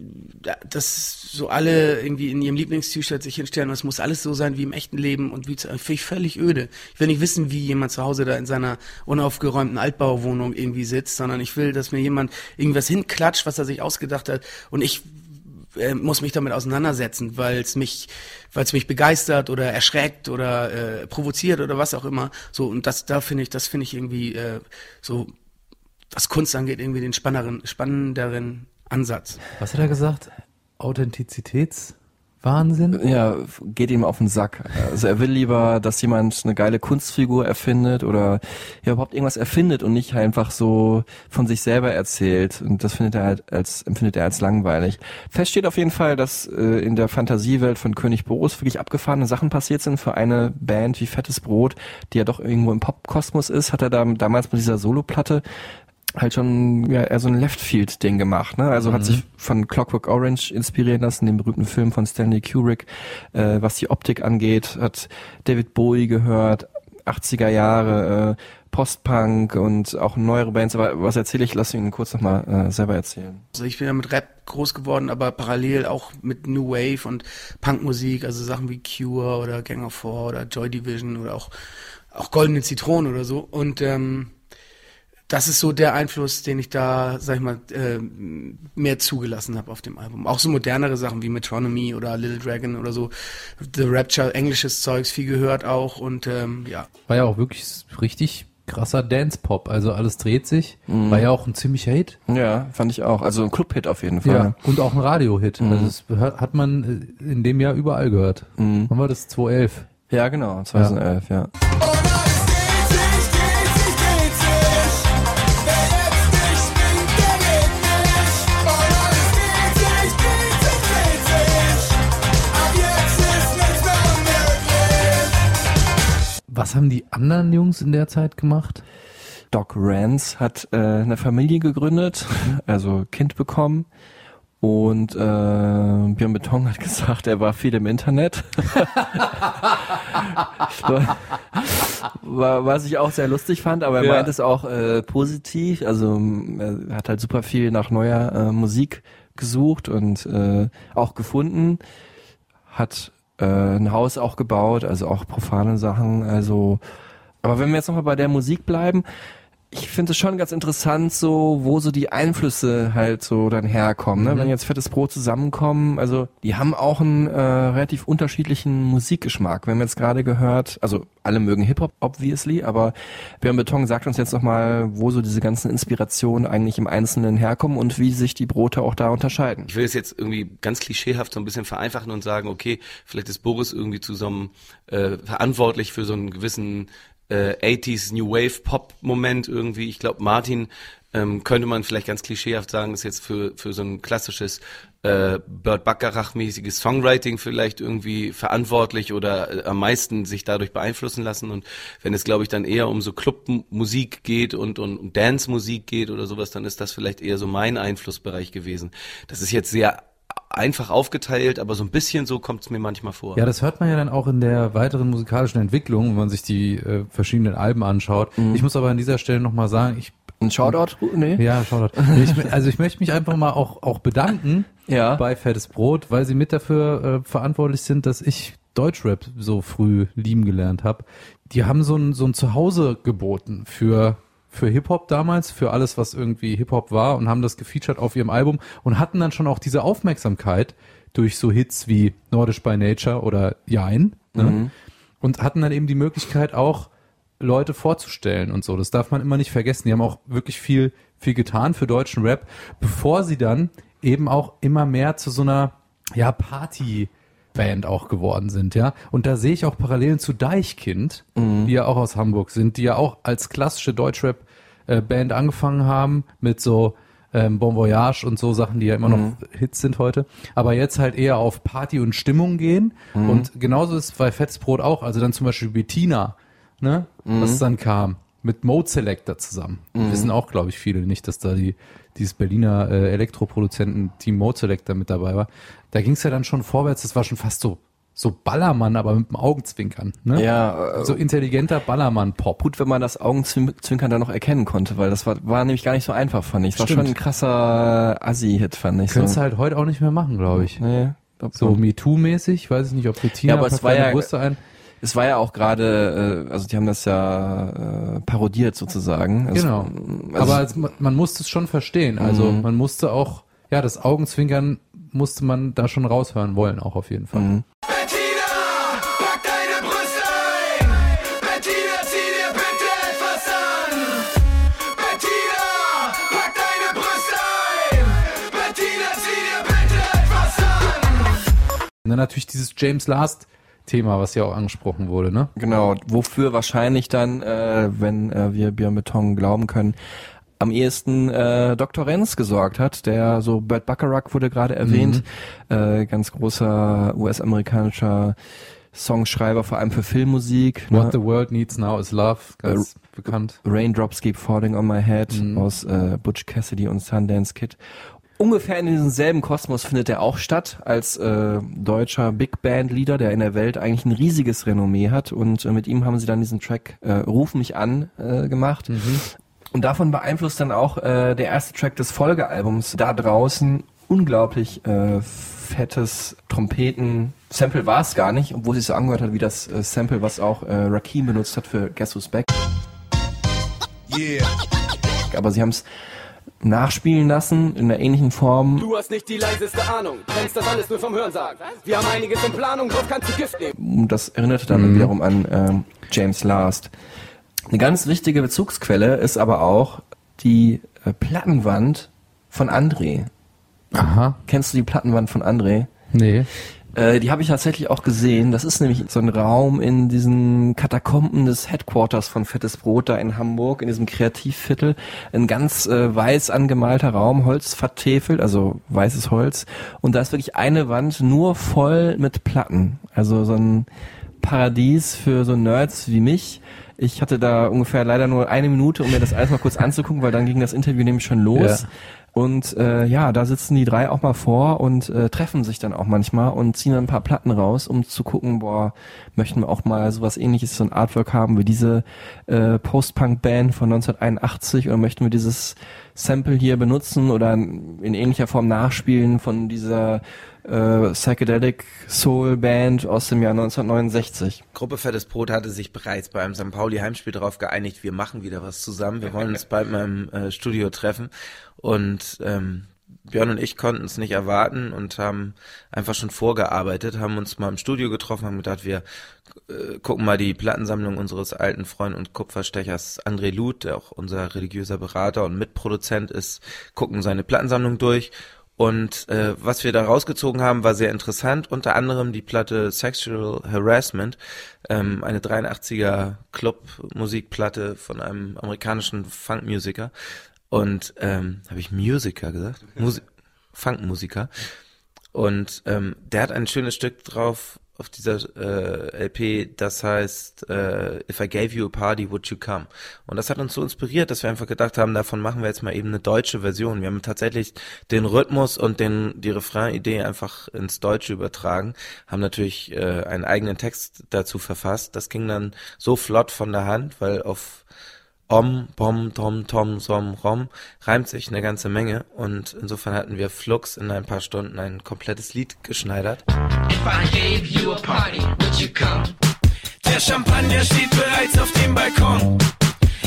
dass so alle irgendwie in ihrem Lieblingst-T-Shirt sich hinstellen und es muss alles so sein wie im echten Leben und wie finde ich völlig öde. Ich will nicht wissen, wie jemand zu Hause da in seiner unaufgeräumten Altbauwohnung irgendwie sitzt, sondern ich will, dass mir jemand irgendwas hinklatscht, was er sich ausgedacht hat und ich äh, muss mich damit auseinandersetzen, weil es mich, weil es mich begeistert oder erschreckt oder äh, provoziert oder was auch immer. So und das, da finde ich, das finde ich irgendwie äh, so, was Kunst angeht, irgendwie den spannenderen, Ansatz. Was hat er gesagt? Authentizitätswahnsinn? Ja, geht ihm auf den Sack. Also er will lieber, dass jemand eine geile Kunstfigur erfindet oder ja überhaupt irgendwas erfindet und nicht einfach so von sich selber erzählt. Und das findet er halt als, empfindet er als langweilig. Fest steht auf jeden Fall, dass äh, in der Fantasiewelt von König Boris wirklich abgefahrene Sachen passiert sind für eine Band wie Fettes Brot, die ja doch irgendwo im Popkosmos ist, hat er da damals mit dieser Soloplatte halt schon ja, eher so ein Leftfield-Ding gemacht. Ne? Also hat sich von Clockwork Orange inspirieren lassen, dem berühmten Film von Stanley Kubrick, äh, was die Optik angeht, hat David Bowie gehört, 80er Jahre, äh, Postpunk und auch neuere Bands. Aber was erzähle ich? Lass ihn kurz nochmal äh, selber erzählen. Also ich bin ja mit Rap groß geworden, aber parallel auch mit New Wave und Punkmusik, also Sachen wie Cure oder Gang of Four oder Joy Division oder auch, auch Goldene Zitronen oder so. Und ähm, das ist so der Einfluss, den ich da, sag ich mal, äh, mehr zugelassen habe auf dem Album. Auch so modernere Sachen wie Metronomy oder Little Dragon oder so. The Rapture, englisches Zeugs, viel gehört auch und ähm, ja. War ja auch wirklich richtig krasser Dance-Pop. Also alles dreht sich. Mhm. War ja auch ein ziemlicher Hit. Ja, fand ich auch. Also ein Club-Hit auf jeden Fall. Ja, und auch ein Radio-Hit. Mhm. Also das hat man äh, in dem Jahr überall gehört. Mhm. Wann war das? 2011? Ja, genau, 2011, ja. Oh Was haben die anderen Jungs in der Zeit gemacht? Doc Rance hat äh, eine Familie gegründet, also Kind bekommen. Und äh, Björn Beton hat gesagt, er war viel im Internet. was ich auch sehr lustig fand, aber er Ja. meint es auch äh, positiv. Also er hat halt super viel nach neuer äh, Musik gesucht und äh, auch gefunden. Hat äh, ein Haus auch gebaut, also auch profane Sachen. Also, aber wenn wir jetzt nochmal bei der Musik bleiben, ich finde es schon ganz interessant, so wo so die Einflüsse halt so dann herkommen. Ne? Mhm. Wenn jetzt Fettes Brot zusammenkommen, also die haben auch einen äh, relativ unterschiedlichen Musikgeschmack. Wir haben jetzt gerade gehört, also alle mögen Hip-Hop, obviously, aber Björn Beton sagt uns jetzt nochmal, wo so diese ganzen Inspirationen eigentlich im Einzelnen herkommen und wie sich die Brote auch da unterscheiden. Ich will es jetzt irgendwie ganz klischeehaft so ein bisschen vereinfachen und sagen, okay, vielleicht ist Boris irgendwie zusammen äh, verantwortlich für so einen gewissen äh, 80s New Wave Pop Moment irgendwie. Ich glaube, Martin ähm, könnte man vielleicht ganz klischeehaft sagen, ist jetzt für für so ein klassisches äh, Burt Bacharach mäßiges Songwriting vielleicht irgendwie verantwortlich oder äh, am meisten sich dadurch beeinflussen lassen und wenn es glaube ich dann eher um so Clubmusik geht und und um Dance Musik geht oder sowas, dann ist das vielleicht eher so mein Einflussbereich gewesen. Das ist jetzt sehr einfach aufgeteilt, aber so ein bisschen so kommt es mir manchmal vor. Ja, das hört man ja dann auch in der weiteren musikalischen Entwicklung, wenn man sich die äh, verschiedenen Alben anschaut. Ich muss aber an dieser Stelle nochmal sagen, ich Ein Shoutout? Nee? Ja, Shoutout. Ich, also ich möchte mich einfach mal auch, auch bedanken Ja. bei Fettes Brot, weil sie mit dafür äh, verantwortlich sind, dass ich Deutschrap so früh lieben gelernt habe. Die haben so ein, so ein Zuhause geboten für für Hip-Hop damals, für alles, was irgendwie Hip-Hop war und haben das gefeatured auf ihrem Album und hatten dann schon auch diese Aufmerksamkeit durch so Hits wie Nordisch by Nature oder Jein. Ne? Und hatten dann eben die Möglichkeit auch, Leute vorzustellen und so. Das darf man immer nicht vergessen. Die haben auch wirklich viel, viel getan für deutschen Rap, bevor sie dann eben auch immer mehr zu so einer, ja, Party-Band auch geworden sind, ja. Und da sehe ich auch Parallelen zu Deichkind, die ja auch aus Hamburg sind, die ja auch als klassische Deutschrap-Band angefangen haben mit so ähm, Bon Voyage und so Sachen, die ja immer noch Hits sind heute, aber jetzt halt eher auf Party und Stimmung gehen. Und genauso ist bei Fettes Brot auch. Also dann zum Beispiel Bettina, ne, was dann kam mit Mode Selector zusammen. Wissen auch, glaube ich, viele nicht, dass da die dieses Berliner äh, Elektroproduzenten Team Mode Selector mit dabei war. Da ging es ja dann schon vorwärts. Das war schon fast so so Ballermann, aber mit dem Augenzwinkern. Ne? Ja, äh, so intelligenter Ballermann-Pop. gut, wenn man das Augenzwinkern da noch erkennen konnte, weil das war, war nämlich gar nicht so einfach, fand ich. Das war Stimmt. schon ein krasser Assi-Hit, fand ich. Könntest so. du halt heute auch nicht mehr machen, glaube ich. Nee, So. MeToo-mäßig, weiß ich nicht, ob Bettina Ja, aber es war ja- ein. Es war ja auch gerade, äh, also die haben das ja äh, parodiert sozusagen. Also, Genau. Also, aber es, man, musste es schon verstehen. Also Mhm. man musste auch, ja, das Augenzwinkern musste man da schon raushören wollen, auch auf jeden Fall. Mhm. Bettina, pack deine Brüste ein. Bettina, zieh dir bitte etwas an. Bettina, pack deine Brüste ein. Bettina, zieh dir bitte etwas an. Und dann natürlich dieses James Last Thema, was ja auch angesprochen wurde, ne? Genau, wofür wahrscheinlich dann, äh, wenn äh, wir Björn Beton glauben können, am ehesten äh, Dr. Renz gesorgt hat, der so Burt Bacharach wurde gerade erwähnt, äh, ganz großer US-amerikanischer Songschreiber, vor allem für Filmmusik. What ne? the World Needs Now is Love, ganz bekannt. Raindrops Keep Falling on My Head Mhm. aus äh, Butch Cassidy und Sundance Kid. Ungefähr in diesem selben Kosmos findet er auch statt als äh, deutscher Big Band Leader, der in der Welt eigentlich ein riesiges Renommee hat und äh, mit ihm haben sie dann diesen Track äh, Ruf mich an äh, gemacht. Und davon beeinflusst dann auch äh, der erste Track des Folgealbums da draußen unglaublich äh, fettes Trompeten. Sample war es gar nicht, obwohl es sich so angehört hat wie das äh, Sample, was auch äh, Rakim benutzt hat für Guess Who's Back. Yeah. aber sie haben es nachspielen lassen in einer ähnlichen Form. Du hast nicht die leiseste Ahnung, kennst das alles nur vom Hörensagen. Wir haben einiges in Planung, drauf kannst du Gift nehmen. Und das erinnerte dann wiederum an ähm, James Last. Eine ganz wichtige Bezugsquelle ist aber auch die äh, Plattenwand von André. Aha. Kennst du die Plattenwand von André? Nee. Äh, die habe ich tatsächlich auch gesehen. Das ist nämlich so ein Raum in diesen Katakomben des Headquarters von Fettes Brot da in Hamburg, in diesem Kreativviertel. Ein ganz äh, weiß angemalter Raum, Holz vertefelt, also weißes Holz. Und da ist wirklich eine Wand nur voll mit Platten. Also so ein Paradies für so Nerds wie mich. Ich hatte da ungefähr leider nur eine Minute, um mir das alles mal kurz anzugucken, weil dann ging das Interview nämlich schon los. Ja. Und äh, ja, da sitzen die drei auch mal vor und äh, treffen sich dann auch manchmal und ziehen dann ein paar Platten raus, um zu gucken, boah, möchten wir auch mal sowas ähnliches, so ein Artwork haben wie diese äh, Post-Punk-Band von 1981 oder möchten wir dieses Sample hier benutzen oder in ähnlicher Form nachspielen von dieser äh, Psychedelic Soul Band aus dem Jahr 1969. Gruppe Fettes Brot hatte sich bereits beim St. Pauli Heimspiel darauf geeinigt, wir machen wieder was zusammen. Wir wollen uns bald mal im äh, Studio treffen. Und ähm, Björn und ich konnten es nicht erwarten und haben einfach schon vorgearbeitet, haben uns mal im Studio getroffen, haben gedacht, wir äh, gucken mal die Plattensammlung unseres alten Freund und Kupferstechers André Luth, der auch unser religiöser Berater und Mitproduzent ist, gucken seine Plattensammlung durch und äh, was wir da rausgezogen haben, war sehr interessant. Unter anderem die Platte Sexual Harassment, ähm, eine 83er Club-Musikplatte von einem amerikanischen Funkmusiker. Und ähm, habe ich Musiker gesagt? Musi Funkmusiker. Und ähm, der hat ein schönes Stück drauf auf dieser äh, LP, das heißt äh, If I Gave You a Party, Would You Come? Und das hat uns so inspiriert, dass wir einfach gedacht haben, davon machen wir jetzt mal eben eine deutsche Version. Wir haben tatsächlich den Rhythmus und den die Refrain-Idee einfach ins Deutsche übertragen, haben natürlich äh, einen eigenen Text dazu verfasst. Das ging dann so flott von der Hand, weil auf Om, Bom, Tom, Tom, Som, Rom reimt sich eine ganze Menge und insofern hatten wir Flux in ein paar Stunden ein komplettes Lied geschneidert. If I gave you a party, would you come? Der Champagner steht bereits auf dem Balkon.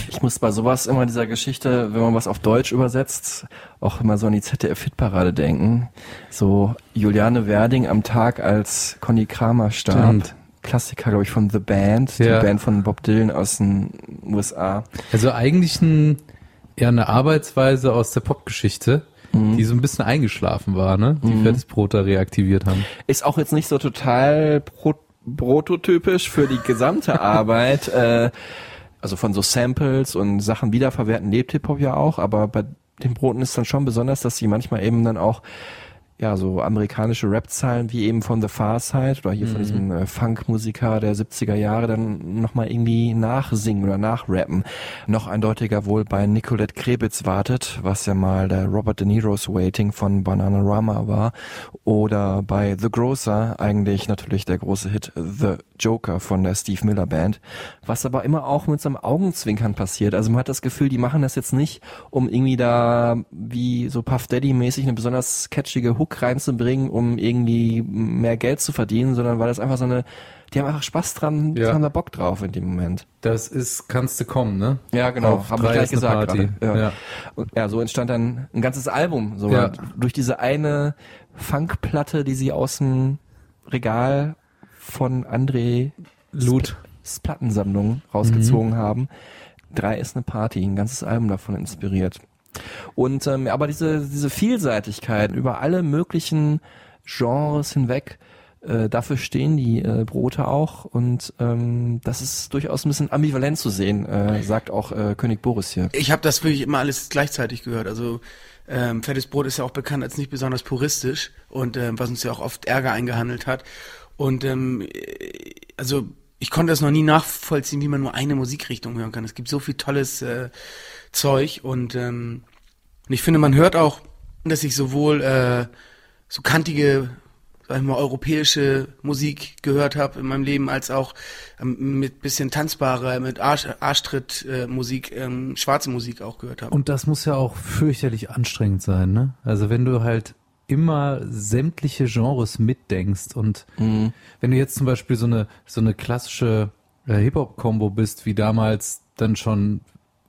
Ich muss bei sowas immer dieser Geschichte, wenn man was auf Deutsch übersetzt, auch immer so an die ZDF-Hitparade denken. So Juliane Werding am Tag, als Conny Kramer starb. Stimmt. Klassiker, glaube ich, von The Band, Ja. die Band von Bob Dylan aus den USA. Also eigentlich ein, ja, eine Arbeitsweise aus der Popgeschichte, die so ein bisschen eingeschlafen war, ne? Die Mhm. Da reaktiviert haben. Ist auch jetzt nicht so total pro prototypisch für die gesamte Arbeit. Äh, also von so Samples und Sachen wiederverwerten lebt Hip-Hop ja auch, aber bei den Broten ist dann schon besonders, dass sie manchmal eben dann auch ja, so amerikanische Rap-Zahlen wie eben von The Far Side oder hier von Mhm. diesem äh, Funk-Musiker der 70er Jahre dann nochmal irgendwie nachsingen oder nachrappen. Noch eindeutiger wohl bei Nicolette Krebitz wartet, was ja mal der Robert De Niro's Waiting von Bananarama war. Oder bei The Grocer eigentlich natürlich der große Hit The Joker von der Steve Miller Band. Was aber immer auch mit so einem Augenzwinkern passiert. Also man hat das Gefühl, die machen das jetzt nicht, um irgendwie da wie so Puff Daddy mäßig eine besonders catchige Hook reinzubringen, um irgendwie mehr Geld zu verdienen, sondern weil das einfach so eine, die haben einfach Spaß dran, die Ja. haben da Bock drauf in dem Moment. Das ist, kannst du kommen, ne? Ja, genau. Auf Hab ich drei gleich gesagt. Ja. Ja. Und ja, so entstand dann ein ganzes Album. So durch diese eine Funkplatte, die sie aus dem Regal von André Lut. Plattensammlung rausgezogen Mhm. haben. Drei ist eine Party, ein ganzes Album davon inspiriert. Und ähm, aber diese diese Vielseitigkeit über alle möglichen Genres hinweg, äh, dafür stehen die äh, Brote auch und ähm, das ist durchaus ein bisschen ambivalent zu sehen, äh, sagt auch äh, König Boris hier. Ich habe das wirklich immer alles gleichzeitig gehört. Also ähm, Fettes Brot ist ja auch bekannt als nicht besonders puristisch und ähm, was uns ja auch oft Ärger eingehandelt hat. Und ähm, äh, also ich konnte das noch nie nachvollziehen, wie man nur eine Musikrichtung hören kann. Es gibt so viel tolles äh, Zeug und, ähm, und ich finde, man hört auch, dass ich sowohl äh, so kantige, sag ich mal, europäische Musik gehört habe in meinem Leben, als auch ähm, mit bisschen tanzbarer, mit Arsch, Arschtritt-Musik, ähm, schwarze Musik auch gehört habe. Und das muss ja auch fürchterlich anstrengend sein, ne? Also wenn du halt immer sämtliche Genres mitdenkst und Mhm. wenn du jetzt zum Beispiel so eine so eine klassische äh, Hip-Hop-Kombo bist, wie damals dann schon,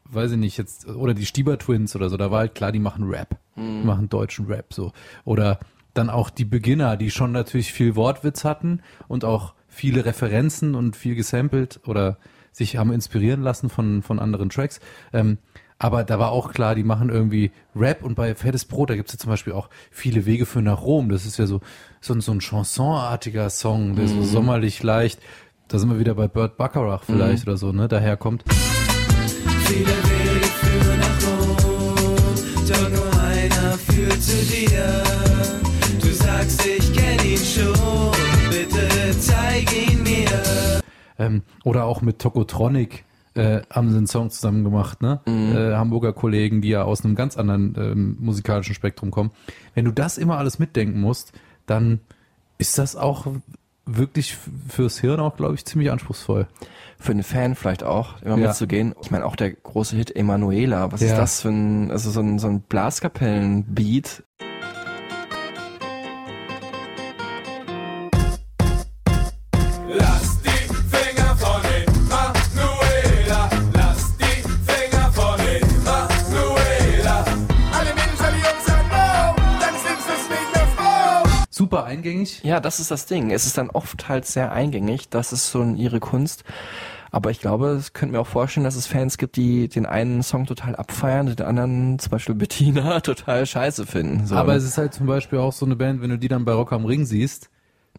weiß ich nicht, jetzt, oder die Stieber Twins oder so, da war halt klar, die machen Rap. Mhm. Die machen deutschen Rap so. Oder dann auch die Beginner, die schon natürlich viel Wortwitz hatten und auch viele Referenzen und viel gesampelt oder sich haben inspirieren lassen von, von anderen Tracks. Ähm, aber da war auch klar, die machen irgendwie Rap und bei Fettes Brot, da gibt's ja zum Beispiel auch viele Wege für nach Rom. Das ist ja so, so, ein- so ein Chansonartiger Song, der so Mhm. sommerlich leicht, da sind wir wieder bei Burt Bacharach vielleicht Mhm. oder so, ne, daherkommt. Viele Wege führen nach Rom, doch nur einer führt zu dir. Du sagst, ich kenn ihn schon, bitte zeig ihn mir. Ähm, oder auch mit Tokotronic äh, haben sie einen Song zusammen gemacht, ne? Äh, Hamburger Kollegen, die ja aus einem ganz anderen ähm, musikalischen Spektrum kommen. Wenn du das immer alles mitdenken musst, dann ist das auch wirklich fürs Hirn auch, glaube ich, ziemlich anspruchsvoll. Für den Fan vielleicht auch, immer Ja. mitzugehen. Ich meine, auch der große Hit Emanuela, was Ja. ist das für ein, also so ein, so ein Blaskapellen-Beat. Eingängig. Ja, das ist das Ding. Es ist dann oft halt sehr eingängig. Das ist so ihre Kunst. Aber ich glaube, es könnte mir auch vorstellen, dass es Fans gibt, die den einen Song total abfeiern, den anderen, zum Beispiel Bettina, total scheiße finden. So, Aber ne? es ist halt zum Beispiel auch so eine Band, wenn du die dann bei Rock am Ring siehst,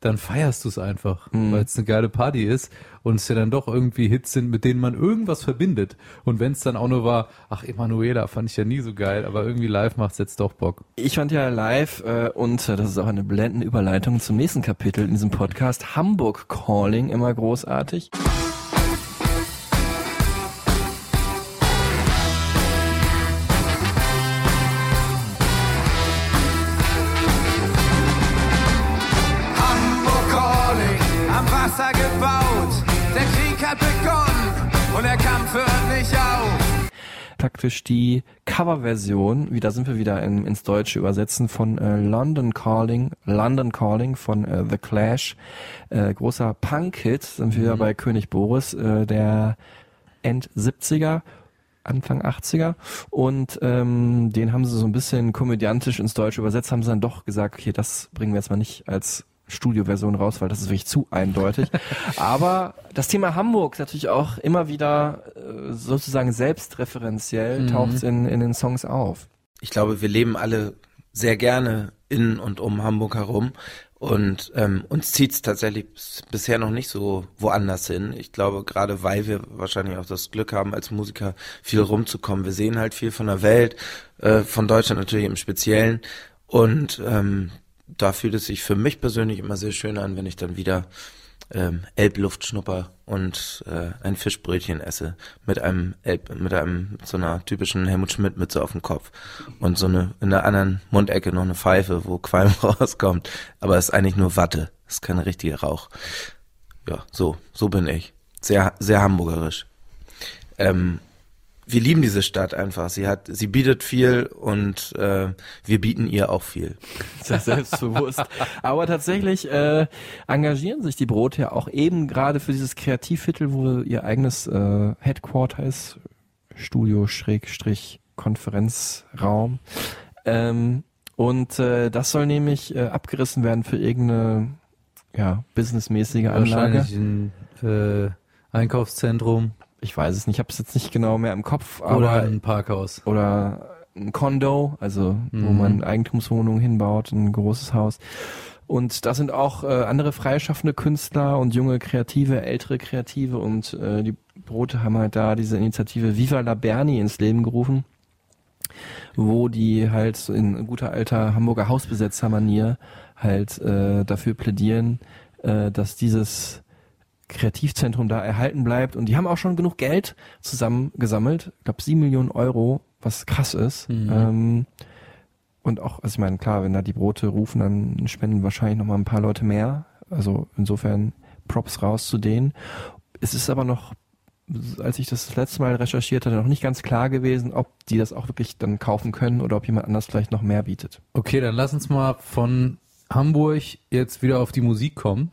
dann feierst du es einfach, Mhm. weil es eine geile Party ist und es ja dann doch irgendwie Hits sind, mit denen man irgendwas verbindet. Und wenn es dann auch nur war, ach Emanuela fand ich ja nie so geil, aber irgendwie live macht's jetzt doch Bock. Ich fand ja live äh, und äh, das ist auch eine blendende Überleitung zum nächsten Kapitel in diesem Podcast Hamburg Calling immer großartig. Praktisch die Coverversion, wieder sind wir wieder in, ins Deutsche übersetzen von äh, London Calling, London Calling von äh, The Clash. Äh, großer Punk-Hit, sind wir wieder bei König Boris, äh, der End 70er. Anfang 80er und ähm, den haben sie so ein bisschen komödiantisch ins Deutsche übersetzt, haben sie dann doch gesagt, okay, das bringen wir jetzt mal nicht als Studioversion raus, weil das ist wirklich zu eindeutig. Aber das Thema Hamburg ist natürlich auch immer wieder äh, sozusagen selbstreferenziell Mhm. taucht in, in den Songs auf. Ich glaube, wir leben alle sehr gerne in und um Hamburg herum. Und ähm, uns zieht's tatsächlich bis- bisher noch nicht so woanders hin. Ich glaube, gerade weil wir wahrscheinlich auch das Glück haben, als Musiker viel rumzukommen. Wir sehen halt viel von der Welt, äh, von Deutschland natürlich im Speziellen. Und ähm, da fühlt es sich für mich persönlich immer sehr schön an, wenn ich dann wieder ähm, Elbluft schnupper und äh, ein Fischbrötchen esse mit einem Elb, mit einem mit so einer typischen Helmut Schmidt Mütze auf dem Kopf und so eine in der anderen Mundecke noch eine Pfeife, wo Qualm rauskommt, aber es ist eigentlich nur Watte, es ist kein richtiger Rauch. Ja, so so bin ich, sehr sehr hamburgerisch. Ähm, wir lieben diese Stadt einfach. Sie hat, sie bietet viel und äh, wir bieten ihr auch viel. Sehr selbstbewusst. Aber tatsächlich äh, engagieren sich die Brote ja auch eben gerade für dieses Kreativviertel, wo ihr eigenes äh, Headquarter ist, Studio Schrägstrich Konferenzraum. Ähm, und äh, das soll nämlich äh, abgerissen werden für irgendeine ja, businessmäßige Anlage. Wahrscheinlich ein äh, Einkaufszentrum. Ich weiß es nicht, ich habe es jetzt nicht genau mehr im Kopf, aber Oder ein Parkhaus. oder ein Condo, also wo Mhm. man Eigentumswohnungen hinbaut, ein großes Haus. Und da sind auch äh, andere freischaffende Künstler und junge Kreative, ältere Kreative und äh, die Brote haben halt da diese Initiative Viva la Berni ins Leben gerufen, wo die halt in guter alter Hamburger Hausbesetzer-Manier halt äh, dafür plädieren, äh, dass dieses Kreativzentrum da erhalten bleibt. Und die haben auch schon genug Geld zusammengesammelt. Ich glaube, sieben Millionen Euro, was krass ist. Mhm. Ähm, und auch, also ich meine, klar, wenn da die Brote rufen, dann spenden wahrscheinlich noch mal ein paar Leute mehr. Also insofern Props raus zu denen. Es ist aber noch, als ich das, das letzte Mal recherchiert hatte, noch nicht ganz klar gewesen, ob die das auch wirklich dann kaufen können oder ob jemand anders vielleicht noch mehr bietet. Okay, dann lass uns mal von Hamburg jetzt wieder auf die Musik kommen.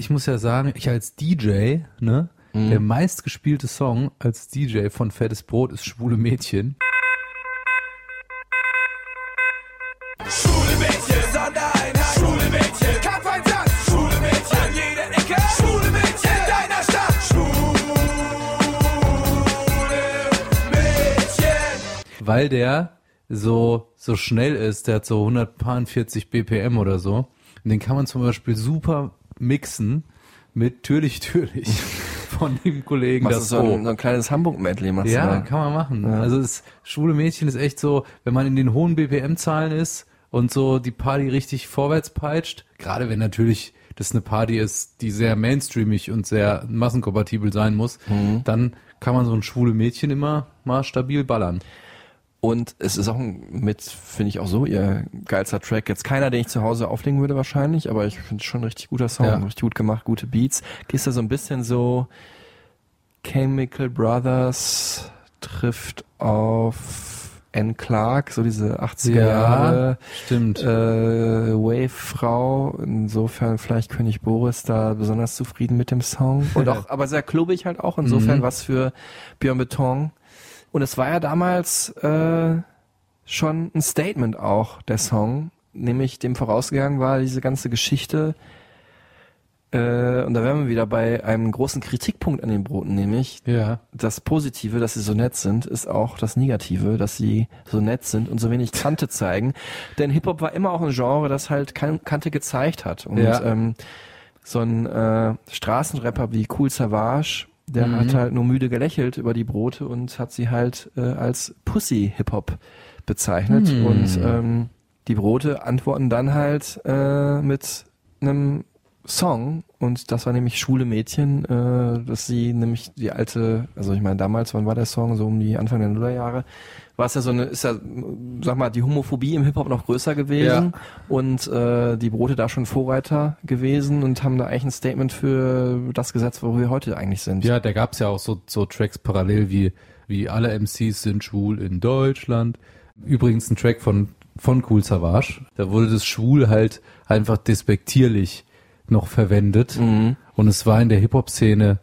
Ich muss ja sagen, ich als DJ, ne, Mhm. der meistgespielte Song als DJ von Fettes Brot ist Schwule Mädchen. Schwule Mädchen, Sondereinheit. Schwule Mädchen, Kampfeinsatz. Schwule Mädchen, an jeder Ecke. Schwule Mädchen, in deiner Stadt. Schwule Mädchen. weil der so, so schnell ist, der hat so 140 BPM oder so. Und den kann man zum Beispiel super mixen mit Türlich, Türlich von dem Kollegen Machst das so ein, so ein kleines Hamburg-Medley machst Ja, du kann man machen. Ja. Also das schwule Mädchen ist echt so, wenn man in den hohen BPM-Zahlen ist und so die Party richtig vorwärts peitscht, gerade wenn natürlich das eine Party ist, die sehr mainstreamig und sehr massenkompatibel sein muss, Mhm. dann kann man so ein schwule Mädchen immer mal stabil ballern. Und es ist auch mit, finde ich auch so, ihr geilster Track. Jetzt keiner, den ich zu Hause auflegen würde wahrscheinlich, aber ich finde es schon ein richtig guter Song, Ja. richtig gut gemacht, gute Beats. Gehst da so ein bisschen so Chemical Brothers trifft auf Anne Clark, so diese 80er Ja, Jahre stimmt. äh, Wave-Frau. Insofern vielleicht König Boris da besonders zufrieden mit dem Song. Und auch, aber sehr klubig halt auch. Insofern Mhm. was für Björn Beton. Und es war ja damals äh, schon ein Statement auch, der Song. Nämlich dem vorausgegangen war diese ganze Geschichte. Äh, und da wären wir wieder bei einem großen Kritikpunkt an den Broten, nämlich Ja. das Positive, dass sie so nett sind, ist auch das Negative, dass sie so nett sind und so wenig Kante zeigen. Denn Hip-Hop war immer auch ein Genre, das halt kein Kante gezeigt hat. Und Ja. ähm, so ein äh, Straßenrapper wie Cool Savage, der Mhm. hat halt nur müde gelächelt über die Brote und hat sie halt äh, als Pussy-Hip-Hop bezeichnet. Mhm. Und ähm, die Brote antworten dann halt äh, mit einem Song und das war nämlich Schwule Mädchen, äh, dass sie nämlich die alte, also ich meine damals, wann war der Song, so um die Anfang der Nullerjahre, war es ja so eine, ist ja, sag mal, die Homophobie im Hip-Hop noch größer gewesen und äh, die Brote da schon Vorreiter gewesen und haben da eigentlich ein Statement für das gesetzt, wo wir heute eigentlich sind. Ja, da gab's ja auch so, so Tracks parallel wie, wie alle MCs sind schwul in Deutschland. Übrigens ein Track von, von Cool Savage. Da wurde das schwul halt einfach despektierlich noch verwendet. Mhm. Und es war in der Hip-Hop-Szene,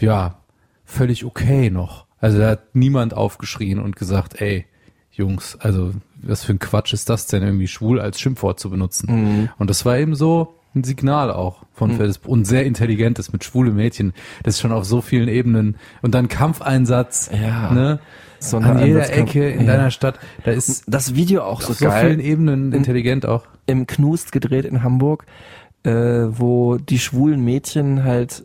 ja, völlig okay noch. Also da hat niemand aufgeschrien und gesagt, ey, Jungs, also was für ein Quatsch ist das denn, irgendwie schwul als Schimpfwort zu benutzen. Mhm. Und das war eben so ein Signal auch von Mhm. Und sehr intelligentes mit schwule Mädchen. Das ist schon auf so vielen Ebenen. Und dann Kampfeinsatz, Ja. ne? Sondern An jeder Ecke in ja. deiner Stadt. Da ist Das Video auch auf so so geil. vielen Ebenen intelligent auch. im Knust gedreht in Hamburg, äh, wo die schwulen Mädchen halt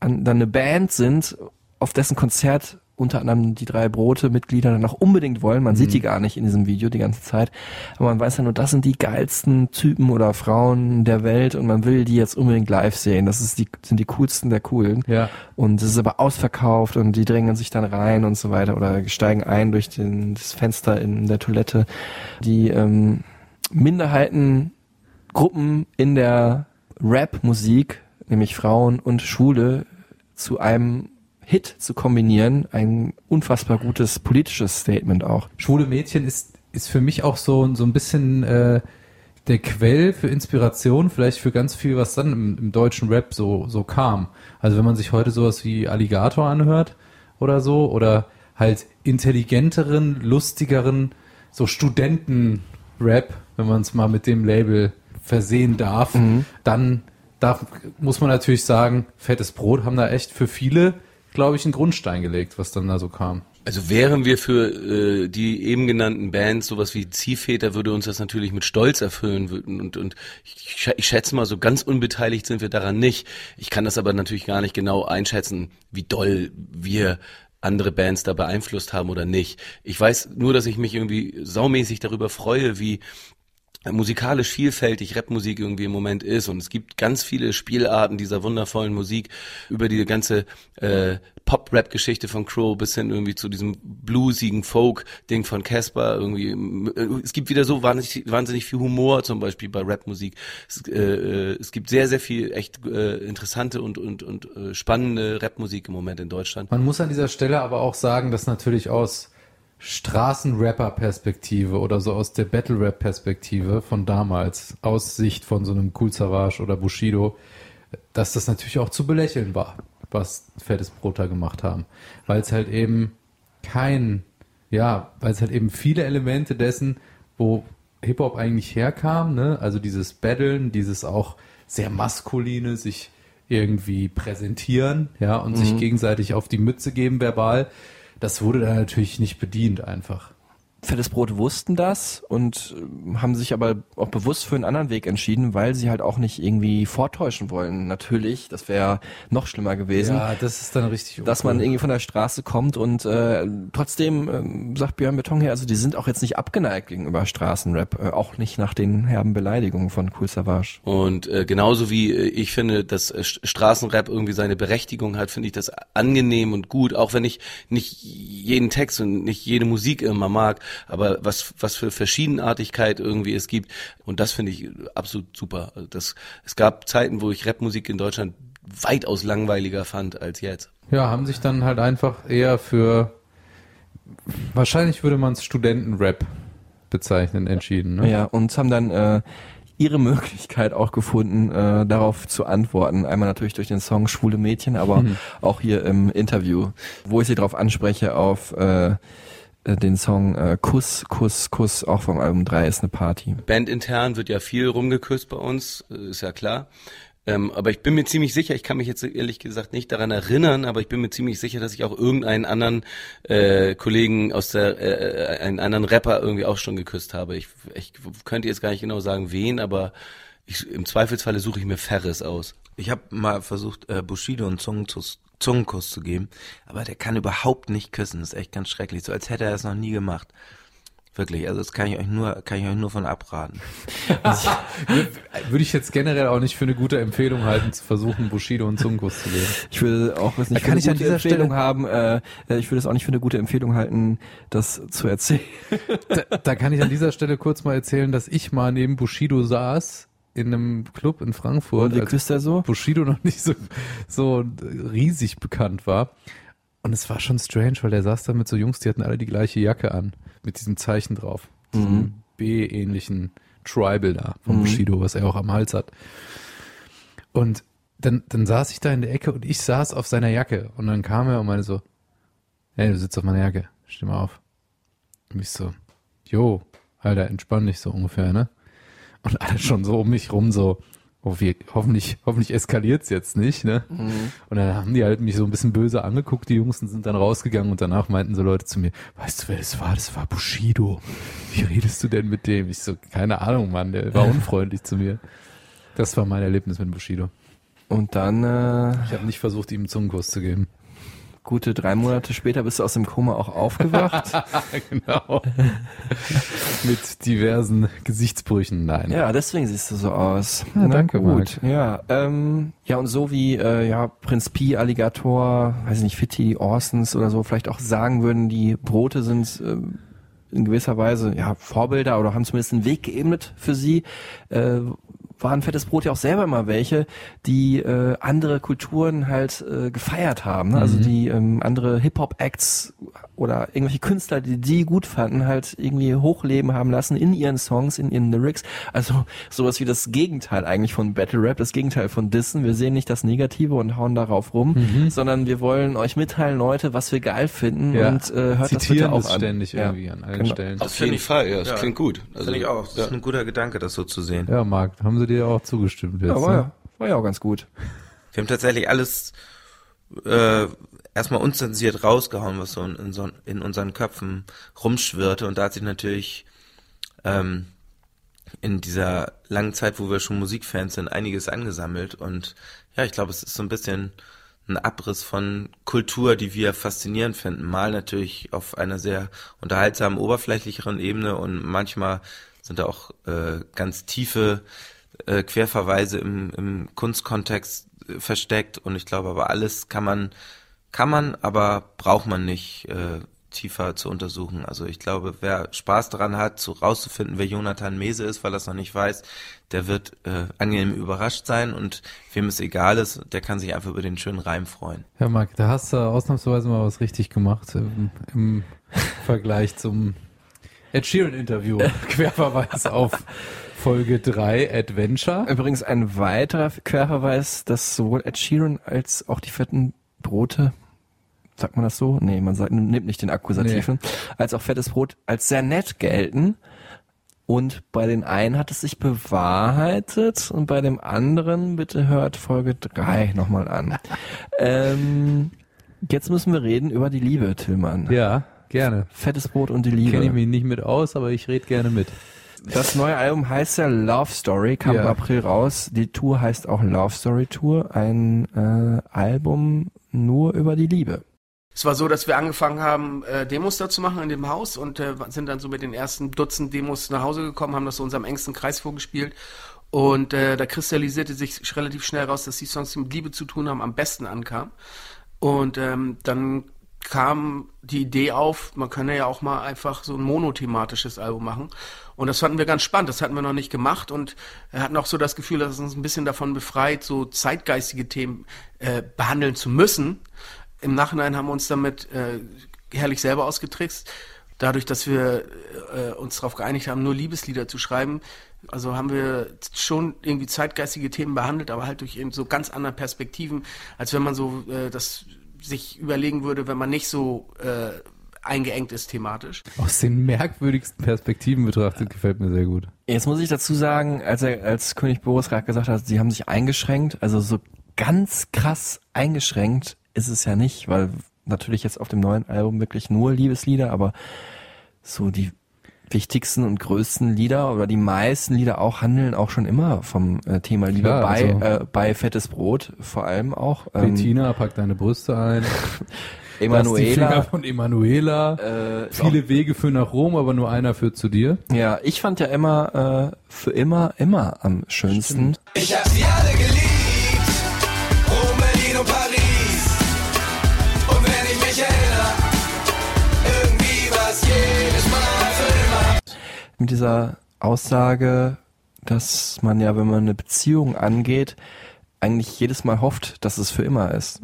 an, dann eine Band sind, auf dessen Konzert unter anderem die drei Brote Mitglieder dann auch unbedingt wollen. Man sieht die gar nicht in diesem Video die ganze Zeit, aber man weiß ja nur, das sind die geilsten Typen oder Frauen der Welt und man will die jetzt unbedingt live sehen. Das ist die, sind die coolsten der coolen. Ja. Und es ist aber ausverkauft und die drängen sich dann rein und so weiter oder steigen ein durch den, das Fenster in der Toilette. Die ähm, Minderheitengruppen in der Rap-Musik, nämlich Frauen und Schwule, zu einem Hit zu kombinieren, ein unfassbar gutes politisches Statement auch. Schwule Mädchen ist, ist für mich auch so, so ein bisschen äh, der Quell für Inspiration, vielleicht für ganz viel, was dann im, im deutschen Rap so, so kam. Also wenn man sich heute sowas wie Alligator anhört oder so, oder halt intelligenteren, lustigeren, so Studenten-Rap, wenn man es mal mit dem Label versehen darf, dann darf, muss man natürlich sagen, Fettes Brot haben da echt für viele, glaube ich, einen Grundstein gelegt, was dann da so kam. Also wären wir für äh, die eben genannten Bands sowas wie Ziehväter, würde uns das natürlich mit Stolz erfüllen würden und und ich, ich schätze mal, so ganz unbeteiligt sind wir daran nicht. Ich kann das aber natürlich gar nicht genau einschätzen, wie doll wir andere Bands da beeinflusst haben oder nicht. Ich weiß nur, dass ich mich irgendwie saumäßig darüber freue, wie musikalisch vielfältig Rapmusik irgendwie im Moment ist und es gibt ganz viele Spielarten dieser wundervollen Musik über die ganze äh, Pop-Rap-Geschichte von Crow bis hin irgendwie zu diesem bluesigen Folk-Ding von Casper irgendwie. Es gibt wieder so wahnsinnig, wahnsinnig viel Humor zum Beispiel bei Rapmusik. Es, äh, äh, es gibt sehr, sehr viel echt äh, interessante und, und, und äh, spannende Rapmusik im Moment in Deutschland. Man muss an dieser Stelle aber auch sagen, dass natürlich aus Straßenrapper-Perspektive oder so aus der Battle-Rap-Perspektive von damals, aus Sicht von so einem Cool Savage oder Bushido, dass das natürlich auch zu belächeln war, was Fettes Brot da gemacht haben. Weil es halt eben kein, ja, weil es halt eben viele Elemente dessen, wo Hip-Hop eigentlich herkam, ne, also dieses Battlen, dieses auch sehr maskuline, sich irgendwie präsentieren, ja, und sich Mhm. gegenseitig auf die Mütze geben verbal, das wurde da natürlich nicht bedient einfach. Fettes Brot wussten das und äh, haben sich aber auch bewusst für einen anderen Weg entschieden, weil sie halt auch nicht irgendwie vortäuschen wollen. Natürlich, das wäre noch schlimmer gewesen. Ja, das ist dann richtig dass man irgendwie von der Straße kommt und äh, trotzdem ähm, sagt Björn Beton hier, also die sind auch jetzt nicht abgeneigt gegenüber Straßenrap, äh, auch nicht nach den herben Beleidigungen von Cool Savage. Und äh, genauso wie äh, ich finde, dass äh, St- Straßenrap irgendwie seine Berechtigung hat, finde ich das angenehm und gut, auch wenn ich nicht jeden Text und nicht jede Musik immer mag, aber was was für Verschiedenartigkeit irgendwie es gibt und das finde ich absolut super. Also Das es gab Zeiten, wo ich Rapmusik in Deutschland weitaus langweiliger fand als jetzt. Ja, haben sich dann halt einfach eher für, wahrscheinlich würde man es Studentenrap bezeichnen, entschieden. Ne? Ja, und haben dann äh, ihre Möglichkeit auch gefunden, äh, darauf zu antworten. Einmal natürlich durch den Song Schwule Mädchen, aber Mhm. auch hier im Interview, wo ich sie darauf anspreche auf äh, den Song äh, Kuss, Kuss, Kuss, auch vom Album 3 ist eine Party. Bandintern wird ja viel rumgeküsst bei uns, äh, ist ja klar. Ähm, aber ich bin mir ziemlich sicher, ich kann mich jetzt ehrlich gesagt nicht daran erinnern, aber ich bin mir ziemlich sicher, dass ich auch irgendeinen anderen äh, Kollegen aus der, äh, einen anderen Rapper irgendwie auch schon geküsst habe. Ich, ich könnte jetzt gar nicht genau sagen, wen, aber ich, im Zweifelsfalle suche ich mir Ferris aus. Ich habe mal versucht, äh, Bushido einen Zungenkuss, Zungenkuss zu geben, aber der kann überhaupt nicht küssen. Das ist echt ganz schrecklich. So als hätte er das noch nie gemacht. Wirklich, also das kann ich euch nur, kann ich euch nur von abraten. Würde ich jetzt generell auch nicht für eine gute Empfehlung halten, zu versuchen, Bushido einen Zungenkuss zu geben. Ich würde auch was nicht Da kann für ich eine an gute dieser Empfehlung Stelle- haben. Äh, äh, ich würde es auch nicht für eine gute Empfehlung halten, das zu erzählen. Da, da kann ich an dieser Stelle kurz mal erzählen, dass ich mal neben Bushido saß in einem Club in Frankfurt, Und als so? Bushido noch nicht so, so riesig bekannt war. Und es war schon strange, weil der saß da mit so Jungs, die hatten alle die gleiche Jacke an, mit diesem Zeichen drauf. Diesem Mhm. B-ähnlichen Tribal da von Mhm. Bushido, was er auch am Hals hat. Und dann, dann saß ich da in der Ecke und ich saß auf seiner Jacke. Und dann kam er und meinte so, hey, du sitzt auf meiner Jacke, steh mal auf. Und ich so, jo, Alter, entspann dich so ungefähr, ne? Und alle schon so um mich rum so, oh, wir, hoffentlich, hoffentlich eskaliert's jetzt nicht, ne? Mhm. Und dann haben die halt mich so ein bisschen böse angeguckt, die Jungs, und sind dann rausgegangen und danach meinten so Leute zu mir, weißt du, wer das war? Das war Bushido. Wie redest du denn mit dem? Ich so, keine Ahnung, Mann, der war unfreundlich zu mir. Das war mein Erlebnis mit Bushido. Und dann äh, Ich habe nicht versucht, ihm einen Zungenkuss zu geben. Gute drei Monate später bist du aus dem Koma auch aufgewacht. genau. Mit diversen Gesichtsbrüchen, nein. Ja, deswegen siehst du so aus. Ja, Na danke, gut. Marc. Ja, ähm, ja und so wie äh, ja Prinz Pi, Alligator, weiß ich nicht, Fitti, Orsons oder so vielleicht auch sagen würden, die Brote sind ähm, in gewisser Weise ja Vorbilder oder haben zumindest einen Weg geebnet für sie. Äh, waren fettes Brot ja auch selber immer welche, die äh, andere Kulturen halt äh, gefeiert haben. Ne? Also Mhm. die ähm, andere Hip-Hop-Acts oder irgendwelche Künstler, die die gut fanden, halt irgendwie hochleben haben lassen in ihren Songs, in ihren Lyrics. Also sowas wie das Gegenteil eigentlich von Battle Rap, das Gegenteil von Dissen. Wir sehen nicht das Negative und hauen darauf rum, Mhm. sondern wir wollen euch mitteilen, Leute, was wir geil finden Ja. und äh, hört das bitte Zitieren auch an. ständig Ja. irgendwie an allen Genau. Stellen. Auf jeden Fall, ja, das klingt gut. Also, Finde ich auch. Das ja. ist ein guter Gedanke, das so zu sehen. Ja, Marc, haben sie dir auch zugestimmt jetzt. Ja, war, ne? ja, war ja auch ganz gut. Wir haben tatsächlich alles äh, erstmal unzensiert rausgehauen, was so in, in, so in unseren Köpfen rumschwirrte. Und da hat sich natürlich ähm, in dieser langen Zeit, wo wir schon Musikfans sind, einiges angesammelt. Und ja, ich glaube, es ist so ein bisschen ein Abriss von Kultur, die wir faszinierend finden. Mal natürlich auf einer sehr unterhaltsamen, oberflächlicheren Ebene und manchmal sind da auch äh, ganz tiefe äh, Querverweise im, im Kunstkontext äh, versteckt und ich glaube aber alles kann man kann man, aber braucht man nicht äh, tiefer zu untersuchen. Also ich glaube, wer Spaß daran hat, zu rauszufinden, wer Jonathan Mese ist, weil er es noch nicht weiß, der wird äh, angenehm überrascht sein und wem es egal ist, der kann sich einfach über den schönen Reim freuen. Ja, Marc, da hast du ausnahmsweise mal was richtig gemacht im, im Vergleich zum Ed Sheeran-Interview. Querverweis auf Folge 3 Adventure. Übrigens ein weiterer Querverweis, dass sowohl Ed Sheeran als auch die fetten Brote, sagt man das so? Nee, man sagt, nimmt nicht den Akkusativen, als auch fettes Brot als sehr nett gelten. Und bei den einen hat es sich bewahrheitet und bei dem anderen, bitte hört Folge 3 nochmal an. ähm, jetzt müssen wir reden über die Liebe, Tillmann. Ja, Gerne. Fettes Brot und die Liebe. Kenne ich mich nicht mit aus, aber ich rede gerne mit. Das neue Album heißt ja Love Story, kam Ja. im April raus. Die Tour heißt auch Love Story Tour, ein äh, Album nur über die Liebe. Es war so, dass wir angefangen haben, äh, Demos da zu machen in dem Haus und äh, sind dann so mit den ersten Dutzend Demos nach Hause gekommen, haben das so unserem engsten Kreis vorgespielt. Und äh, da kristallisierte sich relativ schnell raus, dass die Songs, die mit Liebe zu tun haben, am besten ankamen. Und ähm, dann kam die Idee auf, man könne ja auch mal einfach so ein monothematisches Album machen. Und das fanden wir ganz spannend, das hatten wir noch nicht gemacht und hatten auch so das Gefühl, dass es uns ein bisschen davon befreit, so zeitgeistige Themen äh, behandeln zu müssen. Im Nachhinein haben wir uns damit äh, herrlich selber ausgetrickst. Dadurch, dass wir äh, uns darauf geeinigt haben, nur Liebeslieder zu schreiben, also haben wir schon irgendwie zeitgeistige Themen behandelt, aber halt durch eben so ganz andere Perspektiven, als wenn man so äh, das sich überlegen würde, wenn man nicht so äh, eingeengt ist thematisch. Aus den merkwürdigsten Perspektiven betrachtet, gefällt mir sehr gut. Jetzt muss ich dazu sagen, als er, als König Boris gerade gesagt hat, sie haben sich eingeschränkt, also so ganz krass eingeschränkt ist es ja nicht, weil natürlich jetzt auf dem neuen Album wirklich nur Liebeslieder, aber so die wichtigsten und größten Lieder oder die meisten Lieder auch handeln auch schon immer vom äh, Thema Liebe Klar, bei also- äh, bei fettes Brot vor allem auch. ähm, Bettina, pack deine Brüste ein. Emanuela. Lass die Finger von Emanuela. Äh, Viele Wege führen nach Rom, aber nur einer führt zu dir. Ja, ich fand ja immer äh, für immer immer am schönsten. Ich hab sie alle geliebt. Rom, Berlin und Paris. Mit dieser Aussage, dass man ja, wenn man eine Beziehung angeht, eigentlich jedes Mal hofft, dass es für immer ist.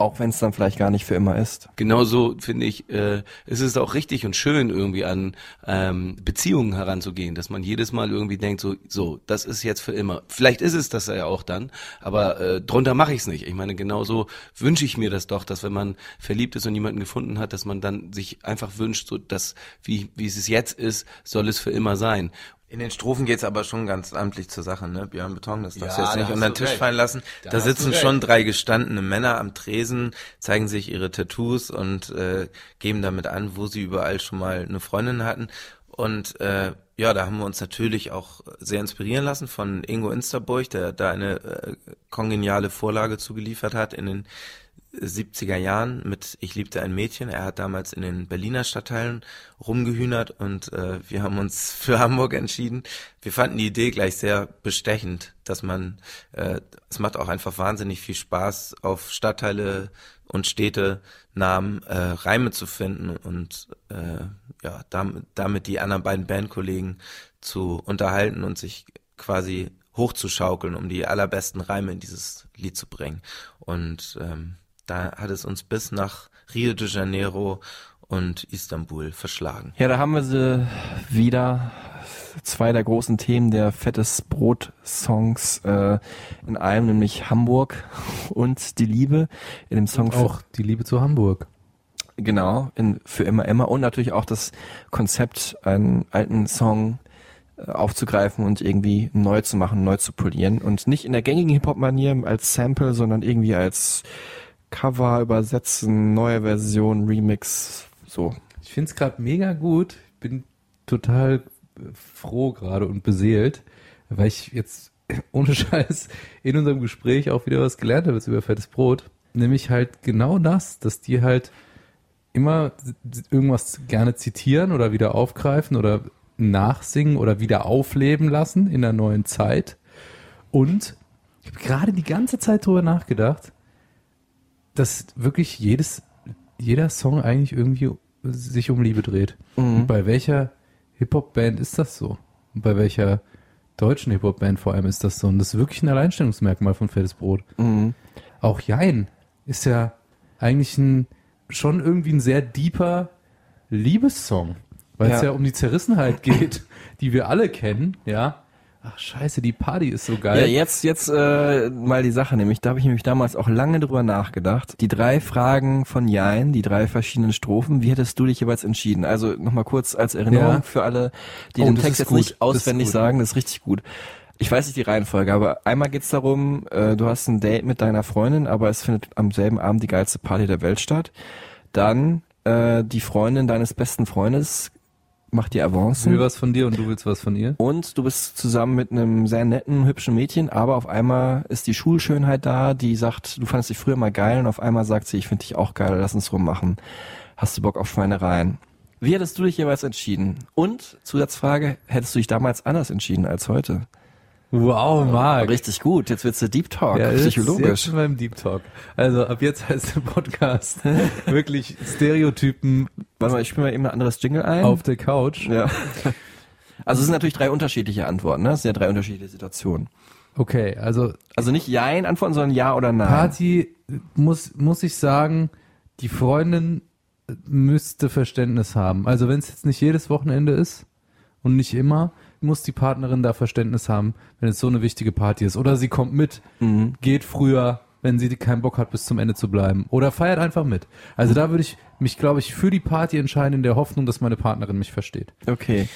Auch wenn es dann vielleicht gar nicht für immer ist. Genauso finde ich, äh, es ist auch richtig und schön irgendwie an ähm, Beziehungen heranzugehen, dass man jedes Mal irgendwie denkt, so, so, das ist jetzt für immer. Vielleicht ist es das ja auch dann, aber äh, drunter mache ich es nicht. Ich meine, genauso wünsche ich mir das doch, dass wenn man verliebt ist und jemanden gefunden hat, dass man dann sich einfach wünscht, so dass wie wie es jetzt ist, soll es für immer sein. In den Strophen geht's aber schon ganz amtlich zur Sache, ne? Björn Beton, das darfst Ja, du jetzt nicht unter den Tisch recht. fallen lassen. Da Da, sitzen schon drei gestandene Männer am Tresen, zeigen sich ihre Tattoos und äh, geben damit an, wo sie überall schon mal eine Freundin hatten. Und äh, ja, da haben wir uns natürlich auch sehr inspirieren lassen von Ingo Insterburg, der da eine äh, kongeniale Vorlage zugeliefert hat in den 70er Jahren mit Ich liebte ein Mädchen. Er hat damals in den Berliner Stadtteilen rumgehühnert und äh, wir haben uns für Hamburg entschieden. Wir fanden die Idee gleich sehr bestechend, dass man, äh, es macht auch einfach wahnsinnig viel Spaß, auf Stadtteile und Städte Namen äh, Reime zu finden und äh, ja, damit, damit die anderen beiden Bandkollegen zu unterhalten und sich quasi hochzuschaukeln, um die allerbesten Reime in dieses Lied zu bringen. Und ähm, da hat es uns bis nach Rio de Janeiro und Istanbul verschlagen. Ja, da haben wir sie wieder. Zwei der großen Themen der Fettes Brot Songs äh, in einem, nämlich Hamburg und die Liebe. In dem Song Und auch die Liebe zu Hamburg. Genau, in, für immer immer und natürlich auch das Konzept, einen alten Song äh, aufzugreifen und irgendwie neu zu machen, neu zu polieren und nicht in der gängigen Hip-Hop-Manier als Sample, sondern irgendwie als Cover übersetzen, neue Version, Remix, so. Ich finde es gerade mega gut. Bin total froh gerade und beseelt, weil ich jetzt ohne Scheiß in unserem Gespräch auch wieder was gelernt habe über fettes Brot. Nämlich halt genau das, dass die halt immer irgendwas gerne zitieren oder wieder aufgreifen oder nachsingen oder wieder aufleben lassen in der neuen Zeit. Und ich habe gerade die ganze Zeit drüber nachgedacht, dass wirklich jedes, jeder Song eigentlich irgendwie sich um Liebe dreht. Mhm. Und bei welcher Hip-Hop-Band ist das so? Und bei welcher deutschen Hip-Hop-Band vor allem ist das so? Und das ist wirklich ein Alleinstellungsmerkmal von Fettes Brot. Mhm. Auch Jein ist ja eigentlich ein, schon irgendwie ein sehr deeper Liebessong. Weil es Ja. ja um die Zerrissenheit geht, die wir alle kennen, ja. Ach scheiße, die Party ist so geil. Ja, jetzt, jetzt äh, mal die Sache, nämlich da habe ich nämlich damals auch lange drüber nachgedacht. Die drei Fragen von Jein, die drei verschiedenen Strophen, wie hättest du dich jeweils entschieden? Also nochmal kurz als Erinnerung Ja. für alle, die Oh, den das Text jetzt gut. nicht Das auswendig gut. sagen, das ist richtig gut. Ich weiß nicht die Reihenfolge, aber einmal geht's darum, äh, du hast ein Date mit deiner Freundin, aber es findet am selben Abend die geilste Party der Welt statt. Dann äh, die Freundin deines besten Freundes macht dir Avancen. will was von dir und du willst was von ihr. Und du bist zusammen mit einem sehr netten, hübschen Mädchen, aber auf einmal ist die Schulschönheit da, die sagt, du fandest dich früher mal geil und auf einmal sagt sie, ich finde dich auch geil, lass uns rummachen. Hast du Bock auf Schweinereien? Wie hättest du dich jeweils entschieden? Und Zusatzfrage, hättest du dich damals anders entschieden als heute? Wow, Marc. Richtig gut, jetzt wird's der Deep Talk, Ja, jetzt- Jetzt psychologisch. sind wir im Deep Talk. Also ab jetzt heißt der Podcast wirklich Stereotypen Warte mal, ich spiele mal eben ein anderes Jingle ein. auf der Couch. Ja. Also es sind natürlich drei unterschiedliche Antworten, ne? Es sind ja drei unterschiedliche Situationen. Okay, also Also nicht Jein antworten, sondern Ja oder Nein. Party muss, muss ich sagen, die Freundin müsste Verständnis haben. Also wenn es jetzt nicht jedes Wochenende ist und nicht immer, muss die Partnerin da Verständnis haben, wenn es so eine wichtige Party ist. Oder sie kommt mit, Mhm. geht früher, wenn sie keinen Bock hat, bis zum Ende zu bleiben. Oder feiert einfach mit. Also da würde ich mich, glaube ich, für die Party entscheiden, in der Hoffnung, dass meine Partnerin mich versteht. Okay.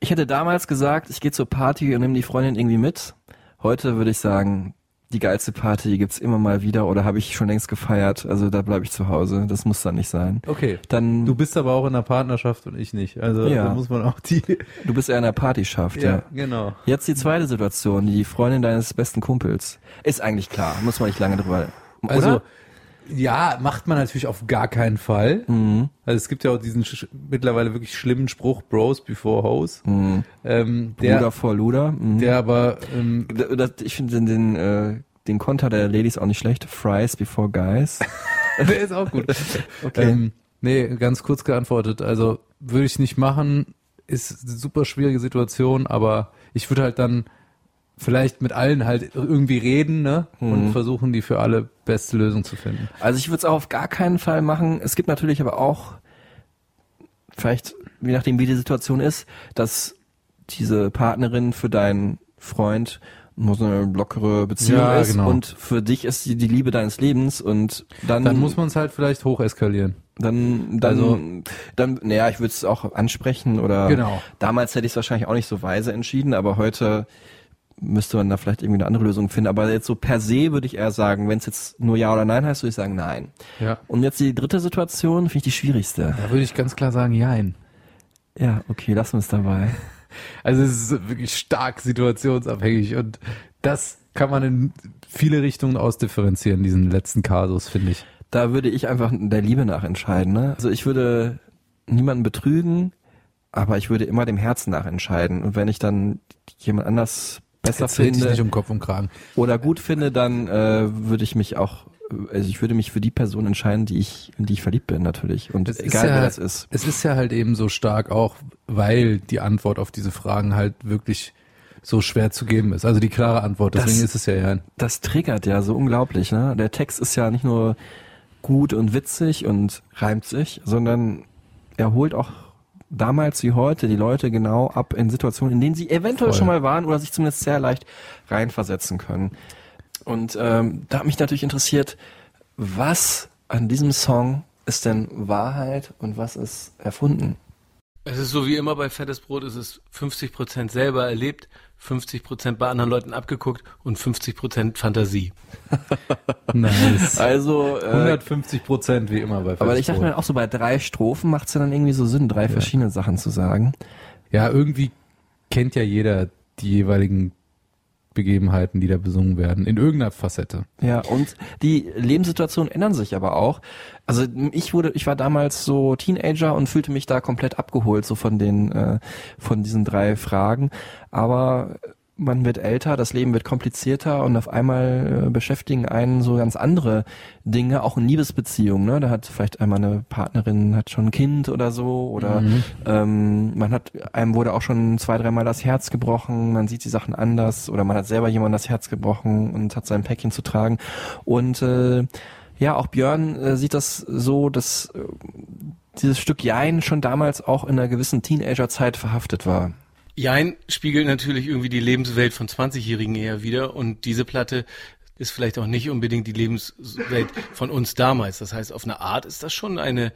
Ich hätte damals gesagt, ich gehe zur Party und nehme die Freundin irgendwie mit. Heute würde ich sagen, die geilste Party gibt's immer mal wieder oder habe ich schon längst gefeiert. Also da bleibe ich zu Hause. Das muss dann nicht sein. Okay. Dann Du bist aber auch in einer Partnerschaft und ich nicht. Also Ja. da muss man auch die. du bist eher in der Partyschaft, ja. Ja, genau. Jetzt die zweite Situation, die Freundin deines besten Kumpels. Ist eigentlich klar, muss man nicht lange drüber. Also, Oder? Ja, macht man natürlich auf gar keinen Fall. Mhm. Also es gibt ja auch diesen mittlerweile wirklich schlimmen Spruch, Bros before Hoes. Mhm. Ähm, der, Luder vor Luder. Mhm. der aber, ähm, das, ich finde den, den, äh, den Konter der Ladies auch nicht schlecht. Fries before guys. der ist auch gut. Okay. Ähm, nee, ganz kurz geantwortet. Also würde ich nicht machen, ist eine super schwierige Situation, aber ich würde halt dann vielleicht mit allen halt irgendwie reden, ne? Und Mhm. versuchen, die für alle beste Lösung zu finden. Also ich würde es auch auf gar keinen Fall machen. Es gibt natürlich aber auch, vielleicht, je nachdem wie die Situation ist, dass diese Partnerin für deinen Freund so eine lockere Beziehung Ja, ist genau. und für dich ist sie die Liebe deines Lebens und dann, Dann muss man es halt vielleicht hoch eskalieren. dann, dann, Also- dann, naja, ich würde es auch ansprechen oder Genau. damals hätte ich es wahrscheinlich auch nicht so weise entschieden, aber heute müsste man da vielleicht irgendwie eine andere Lösung finden. Aber jetzt so per se würde ich eher sagen, wenn es jetzt nur Ja oder Nein heißt, würde ich sagen Nein. Ja. Und jetzt die dritte Situation, finde ich die schwierigste. Da würde ich ganz klar sagen, jein. Ja, okay, lassen wir es dabei. Also es ist wirklich stark situationsabhängig und das kann man in viele Richtungen ausdifferenzieren, diesen letzten Kasus, finde ich. Da würde ich einfach der Liebe nach entscheiden. Ne? Also ich würde niemanden betrügen, aber ich würde immer dem Herzen nach entscheiden. Und wenn ich dann jemand anders besser Jetzt finde nicht um Kopf und Kragen. oder gut finde, dann äh, würde ich mich auch, also ich würde mich für die Person entscheiden, die ich, in die ich verliebt bin natürlich. Und Es egal ja- wer das ist. Es ist ja halt eben so stark auch, weil die Antwort auf diese Fragen halt wirklich so schwer zu geben ist. Also die klare Antwort, deswegen Das- ist es ja jein. Das triggert ja so unglaublich. Ne? Der Text ist ja nicht nur gut und witzig und reimt sich, sondern er holt auch damals wie heute die Leute genau ab in Situationen, in denen sie eventuell Voll. schon mal waren oder sich zumindest sehr leicht reinversetzen können. Und ähm, da hat mich natürlich interessiert, was an diesem Song ist denn Wahrheit und was ist erfunden? Es ist so wie immer bei Fettes Brot, es ist 50% selber erlebt, 50% bei anderen Leuten abgeguckt und 50% Fantasie. Nice. Also, äh, 150 Prozent wie immer bei aber ich dachte Festbrot. mir auch so bei drei Strophen macht es ja dann irgendwie so Sinn, drei verschiedene Sachen zu sagen. Ja, irgendwie kennt ja jeder die jeweiligen Begebenheiten, die da besungen werden, in irgendeiner Facette. Ja, und die Lebenssituationen ändern sich aber auch. Also ich wurde, ich war damals so Teenager und fühlte mich da komplett abgeholt, so von den, äh, von diesen drei Fragen. Aber man wird älter, das Leben wird komplizierter und auf einmal äh, beschäftigen einen so ganz andere Dinge, auch in Liebesbeziehungen. Ne? Da hat vielleicht einmal eine Partnerin hat schon ein Kind oder so oder Mhm. ähm, man hat einem wurde auch schon zwei, dreimal das Herz gebrochen, man sieht die Sachen anders oder man hat selber jemand das Herz gebrochen und hat sein Päckchen zu tragen und äh, ja, auch Björn äh, sieht das so, dass äh, dieses Stück Jein schon damals auch in einer gewissen Teenagerzeit verhaftet war. Jein spiegelt natürlich irgendwie die Lebenswelt von 20-Jährigen eher wieder und diese Platte ist vielleicht auch nicht unbedingt die Lebenswelt von uns damals. Das heißt, auf eine Art ist das schon eine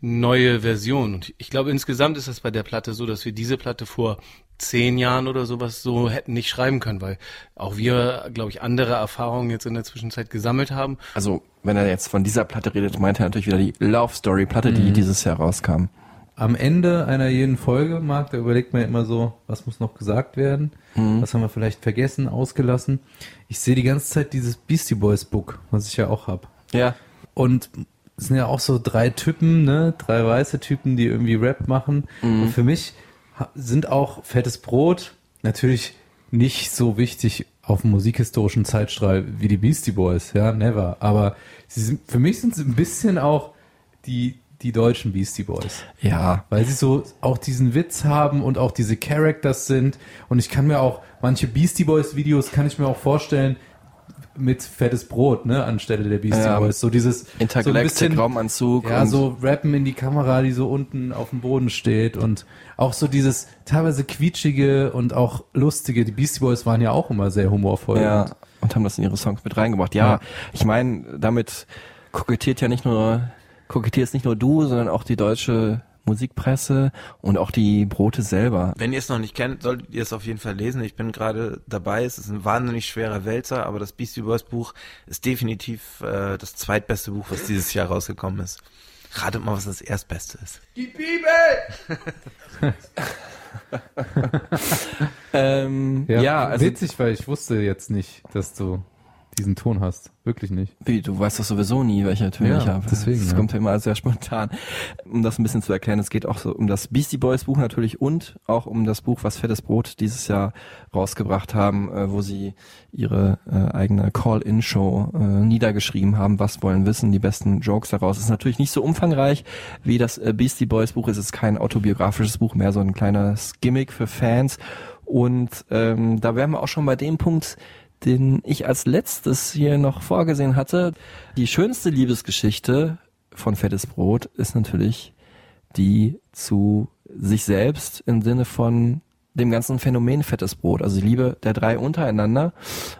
neue Version. Und ich glaube, insgesamt ist das bei der Platte so, dass wir diese Platte vor zehn Jahren oder sowas so hätten nicht schreiben können, weil auch wir, glaube ich, andere Erfahrungen jetzt in der Zwischenzeit gesammelt haben. Also, wenn er jetzt von dieser Platte redet, meint er natürlich wieder die Love Story Platte, die Mhm. dieses Jahr rauskam. Am Ende einer jeden Folge, Marc, da überlegt man immer so, was muss noch gesagt werden? Mhm. Was haben wir vielleicht vergessen, ausgelassen? Ich sehe die ganze Zeit dieses Beastie Boys Book, was ich ja auch hab. Ja. Und es sind ja auch so drei Typen, ne? Drei weiße Typen, die irgendwie Rap machen. Mhm. Und für mich sind auch fettes Brot natürlich nicht so wichtig auf dem musikhistorischen Zeitstrahl wie die Beastie Boys, ja, never. Aber sie sind, für mich sind sie ein bisschen auch die, die deutschen Beastie Boys. Ja. Weil sie so auch diesen Witz haben und auch diese Characters sind. Und ich kann mir auch, manche Beastie Boys Videos kann ich mir auch vorstellen, mit fettes Brot, ne, anstelle der Beastie Ja, Boys. So dieses, so Intergalactic bisschen- Raumanzug Ja, und- so rappen in die Kamera, die so unten auf dem Boden steht und auch so dieses teilweise quietschige und auch lustige. Die Beastie Boys waren ja auch immer sehr humorvoll. Ja, und haben das in ihre Songs mit reingebracht. Ja, Ja. ich meine, damit kokettiert ja nicht nur, kokettierst nicht nur du, sondern auch die deutsche Musikpresse und auch die Brote selber. Wenn ihr es noch nicht kennt, solltet ihr es auf jeden Fall lesen. Ich bin gerade dabei. Es ist ein wahnsinnig schwerer Wälzer, aber das Beastie Boys Buch ist definitiv äh, das zweitbeste Buch, was dieses Jahr rausgekommen ist. Ratet mal, was das erstbeste ist. Die Bibel! ähm, Ja, ja, also witzig, weil ich wusste jetzt nicht, dass du diesen Ton hast. Wirklich nicht. Wie, du weißt doch sowieso nie, welche Töne Ja, ich habe. deswegen, Das ja. kommt ja immer sehr spontan. Um das ein bisschen zu erklären, es geht auch so um das Beastie Boys Buch natürlich und auch um das Buch, was Fettes Brot dieses Jahr rausgebracht haben, äh, wo sie ihre äh, eigene Call-In-Show äh, niedergeschrieben haben. Was wollen wissen? Die besten Jokes daraus. ist natürlich nicht so umfangreich wie das äh, Beastie Boys Buch. Es ist kein autobiografisches Buch, mehr so ein kleines Gimmick für Fans. Und ähm, da wären wir auch schon bei dem Punkt, den ich als letztes hier noch vorgesehen hatte. Die schönste Liebesgeschichte von Fettes Brot ist natürlich die zu sich selbst im Sinne von dem ganzen Phänomen Fettes Brot. Also die Liebe der drei untereinander,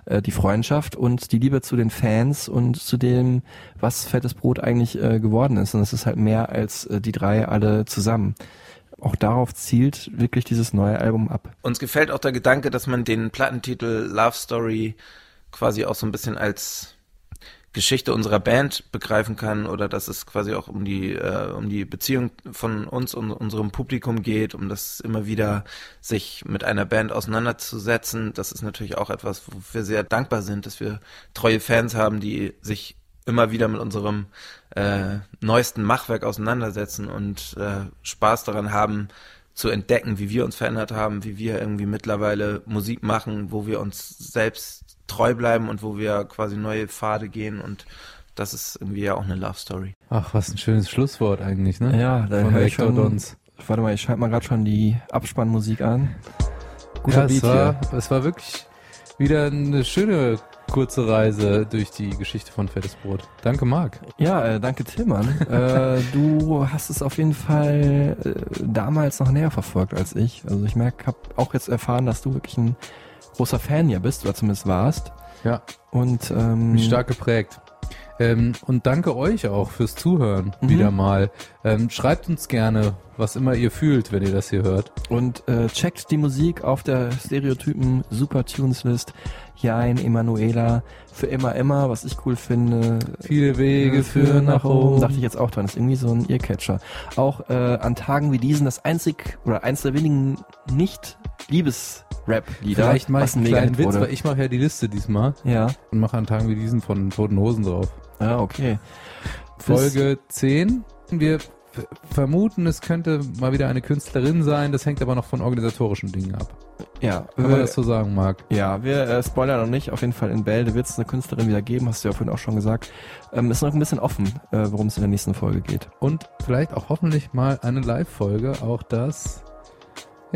äh, die Freundschaft und die Liebe zu den Fans und zu dem, was Fettes Brot eigentlich äh, geworden ist. Und es ist halt mehr als äh, die drei alle zusammen. Auch darauf zielt wirklich dieses neue Album ab. Uns gefällt auch der Gedanke, dass man den Plattentitel Love Story quasi auch so ein bisschen als Geschichte unserer Band begreifen kann oder dass es quasi auch um die äh, um die Beziehung von uns und unserem Publikum geht, um das immer wieder sich mit einer Band auseinanderzusetzen. Das ist natürlich auch etwas, wo wir sehr dankbar sind, dass wir treue Fans haben, die sich immer wieder mit unserem äh, neuesten Machwerk auseinandersetzen und äh, Spaß daran haben, zu entdecken, wie wir uns verändert haben, wie wir irgendwie mittlerweile Musik machen, wo wir uns selbst treu bleiben und wo wir quasi neue Pfade gehen und das ist irgendwie ja auch eine Love Story. Ach, was ein schönes Schlusswort eigentlich, ne? Ja, da Von höre ich schon. Dons. Warte mal, ich schalte mal gerade schon die Abspannmusik an. Guter ja, es Beat war, hier. es war wirklich wieder eine schöne kurze Reise durch die Geschichte von Fettes Brot. Danke, Marc. Ja, äh, danke Tillmann. äh, du hast es auf jeden Fall äh, damals noch näher verfolgt als ich. Also ich merke, habe auch jetzt erfahren, dass du wirklich ein großer Fan hier bist, oder zumindest warst. Ja. Und ähm, Mich stark geprägt. Ähm, und danke euch auch fürs Zuhören Mhm. wieder mal. Ähm, schreibt uns gerne, was immer ihr fühlt, wenn ihr das hier hört. Und äh, checkt die Musik auf der Stereotypen Super Tunes List. Jein, Emanuela, für immer, immer, was ich cool finde. Viele Wege führen nach oben. Dachte ich jetzt auch dran, ist irgendwie so ein Earcatcher. Auch äh, an Tagen wie diesen das einzig oder eins der wenigen nicht Liebes-Rap-Lieder. Vielleicht mache ich einen kleinen Witz, wurde. weil ich mache ja die Liste diesmal. Ja. Und mache an Tagen wie diesen von Toten Hosen drauf. Ja, okay. Folge 10. Wir vermuten, es könnte mal wieder eine Künstlerin sein. Das hängt aber noch von organisatorischen Dingen ab. Ja, Kann man äh, das so sagen, Marc? Ja, wir äh, spoilern noch nicht. Auf jeden Fall in Bälde wird es eine Künstlerin wieder geben, hast du ja vorhin auch schon gesagt. Ähm, ist noch ein bisschen offen, äh, worum es in der nächsten Folge geht. Und vielleicht auch hoffentlich mal eine Live-Folge. Auch das.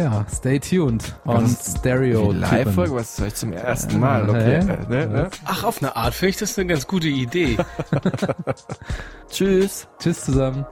Ja, stay tuned on Was? Stereo. Live-Folge, was soll ich zum ersten Mal? Äh, Okay. Äh, ne, ne? Ach, auf eine Art finde ich das eine ganz gute Idee. Tschüss. Tschüss zusammen.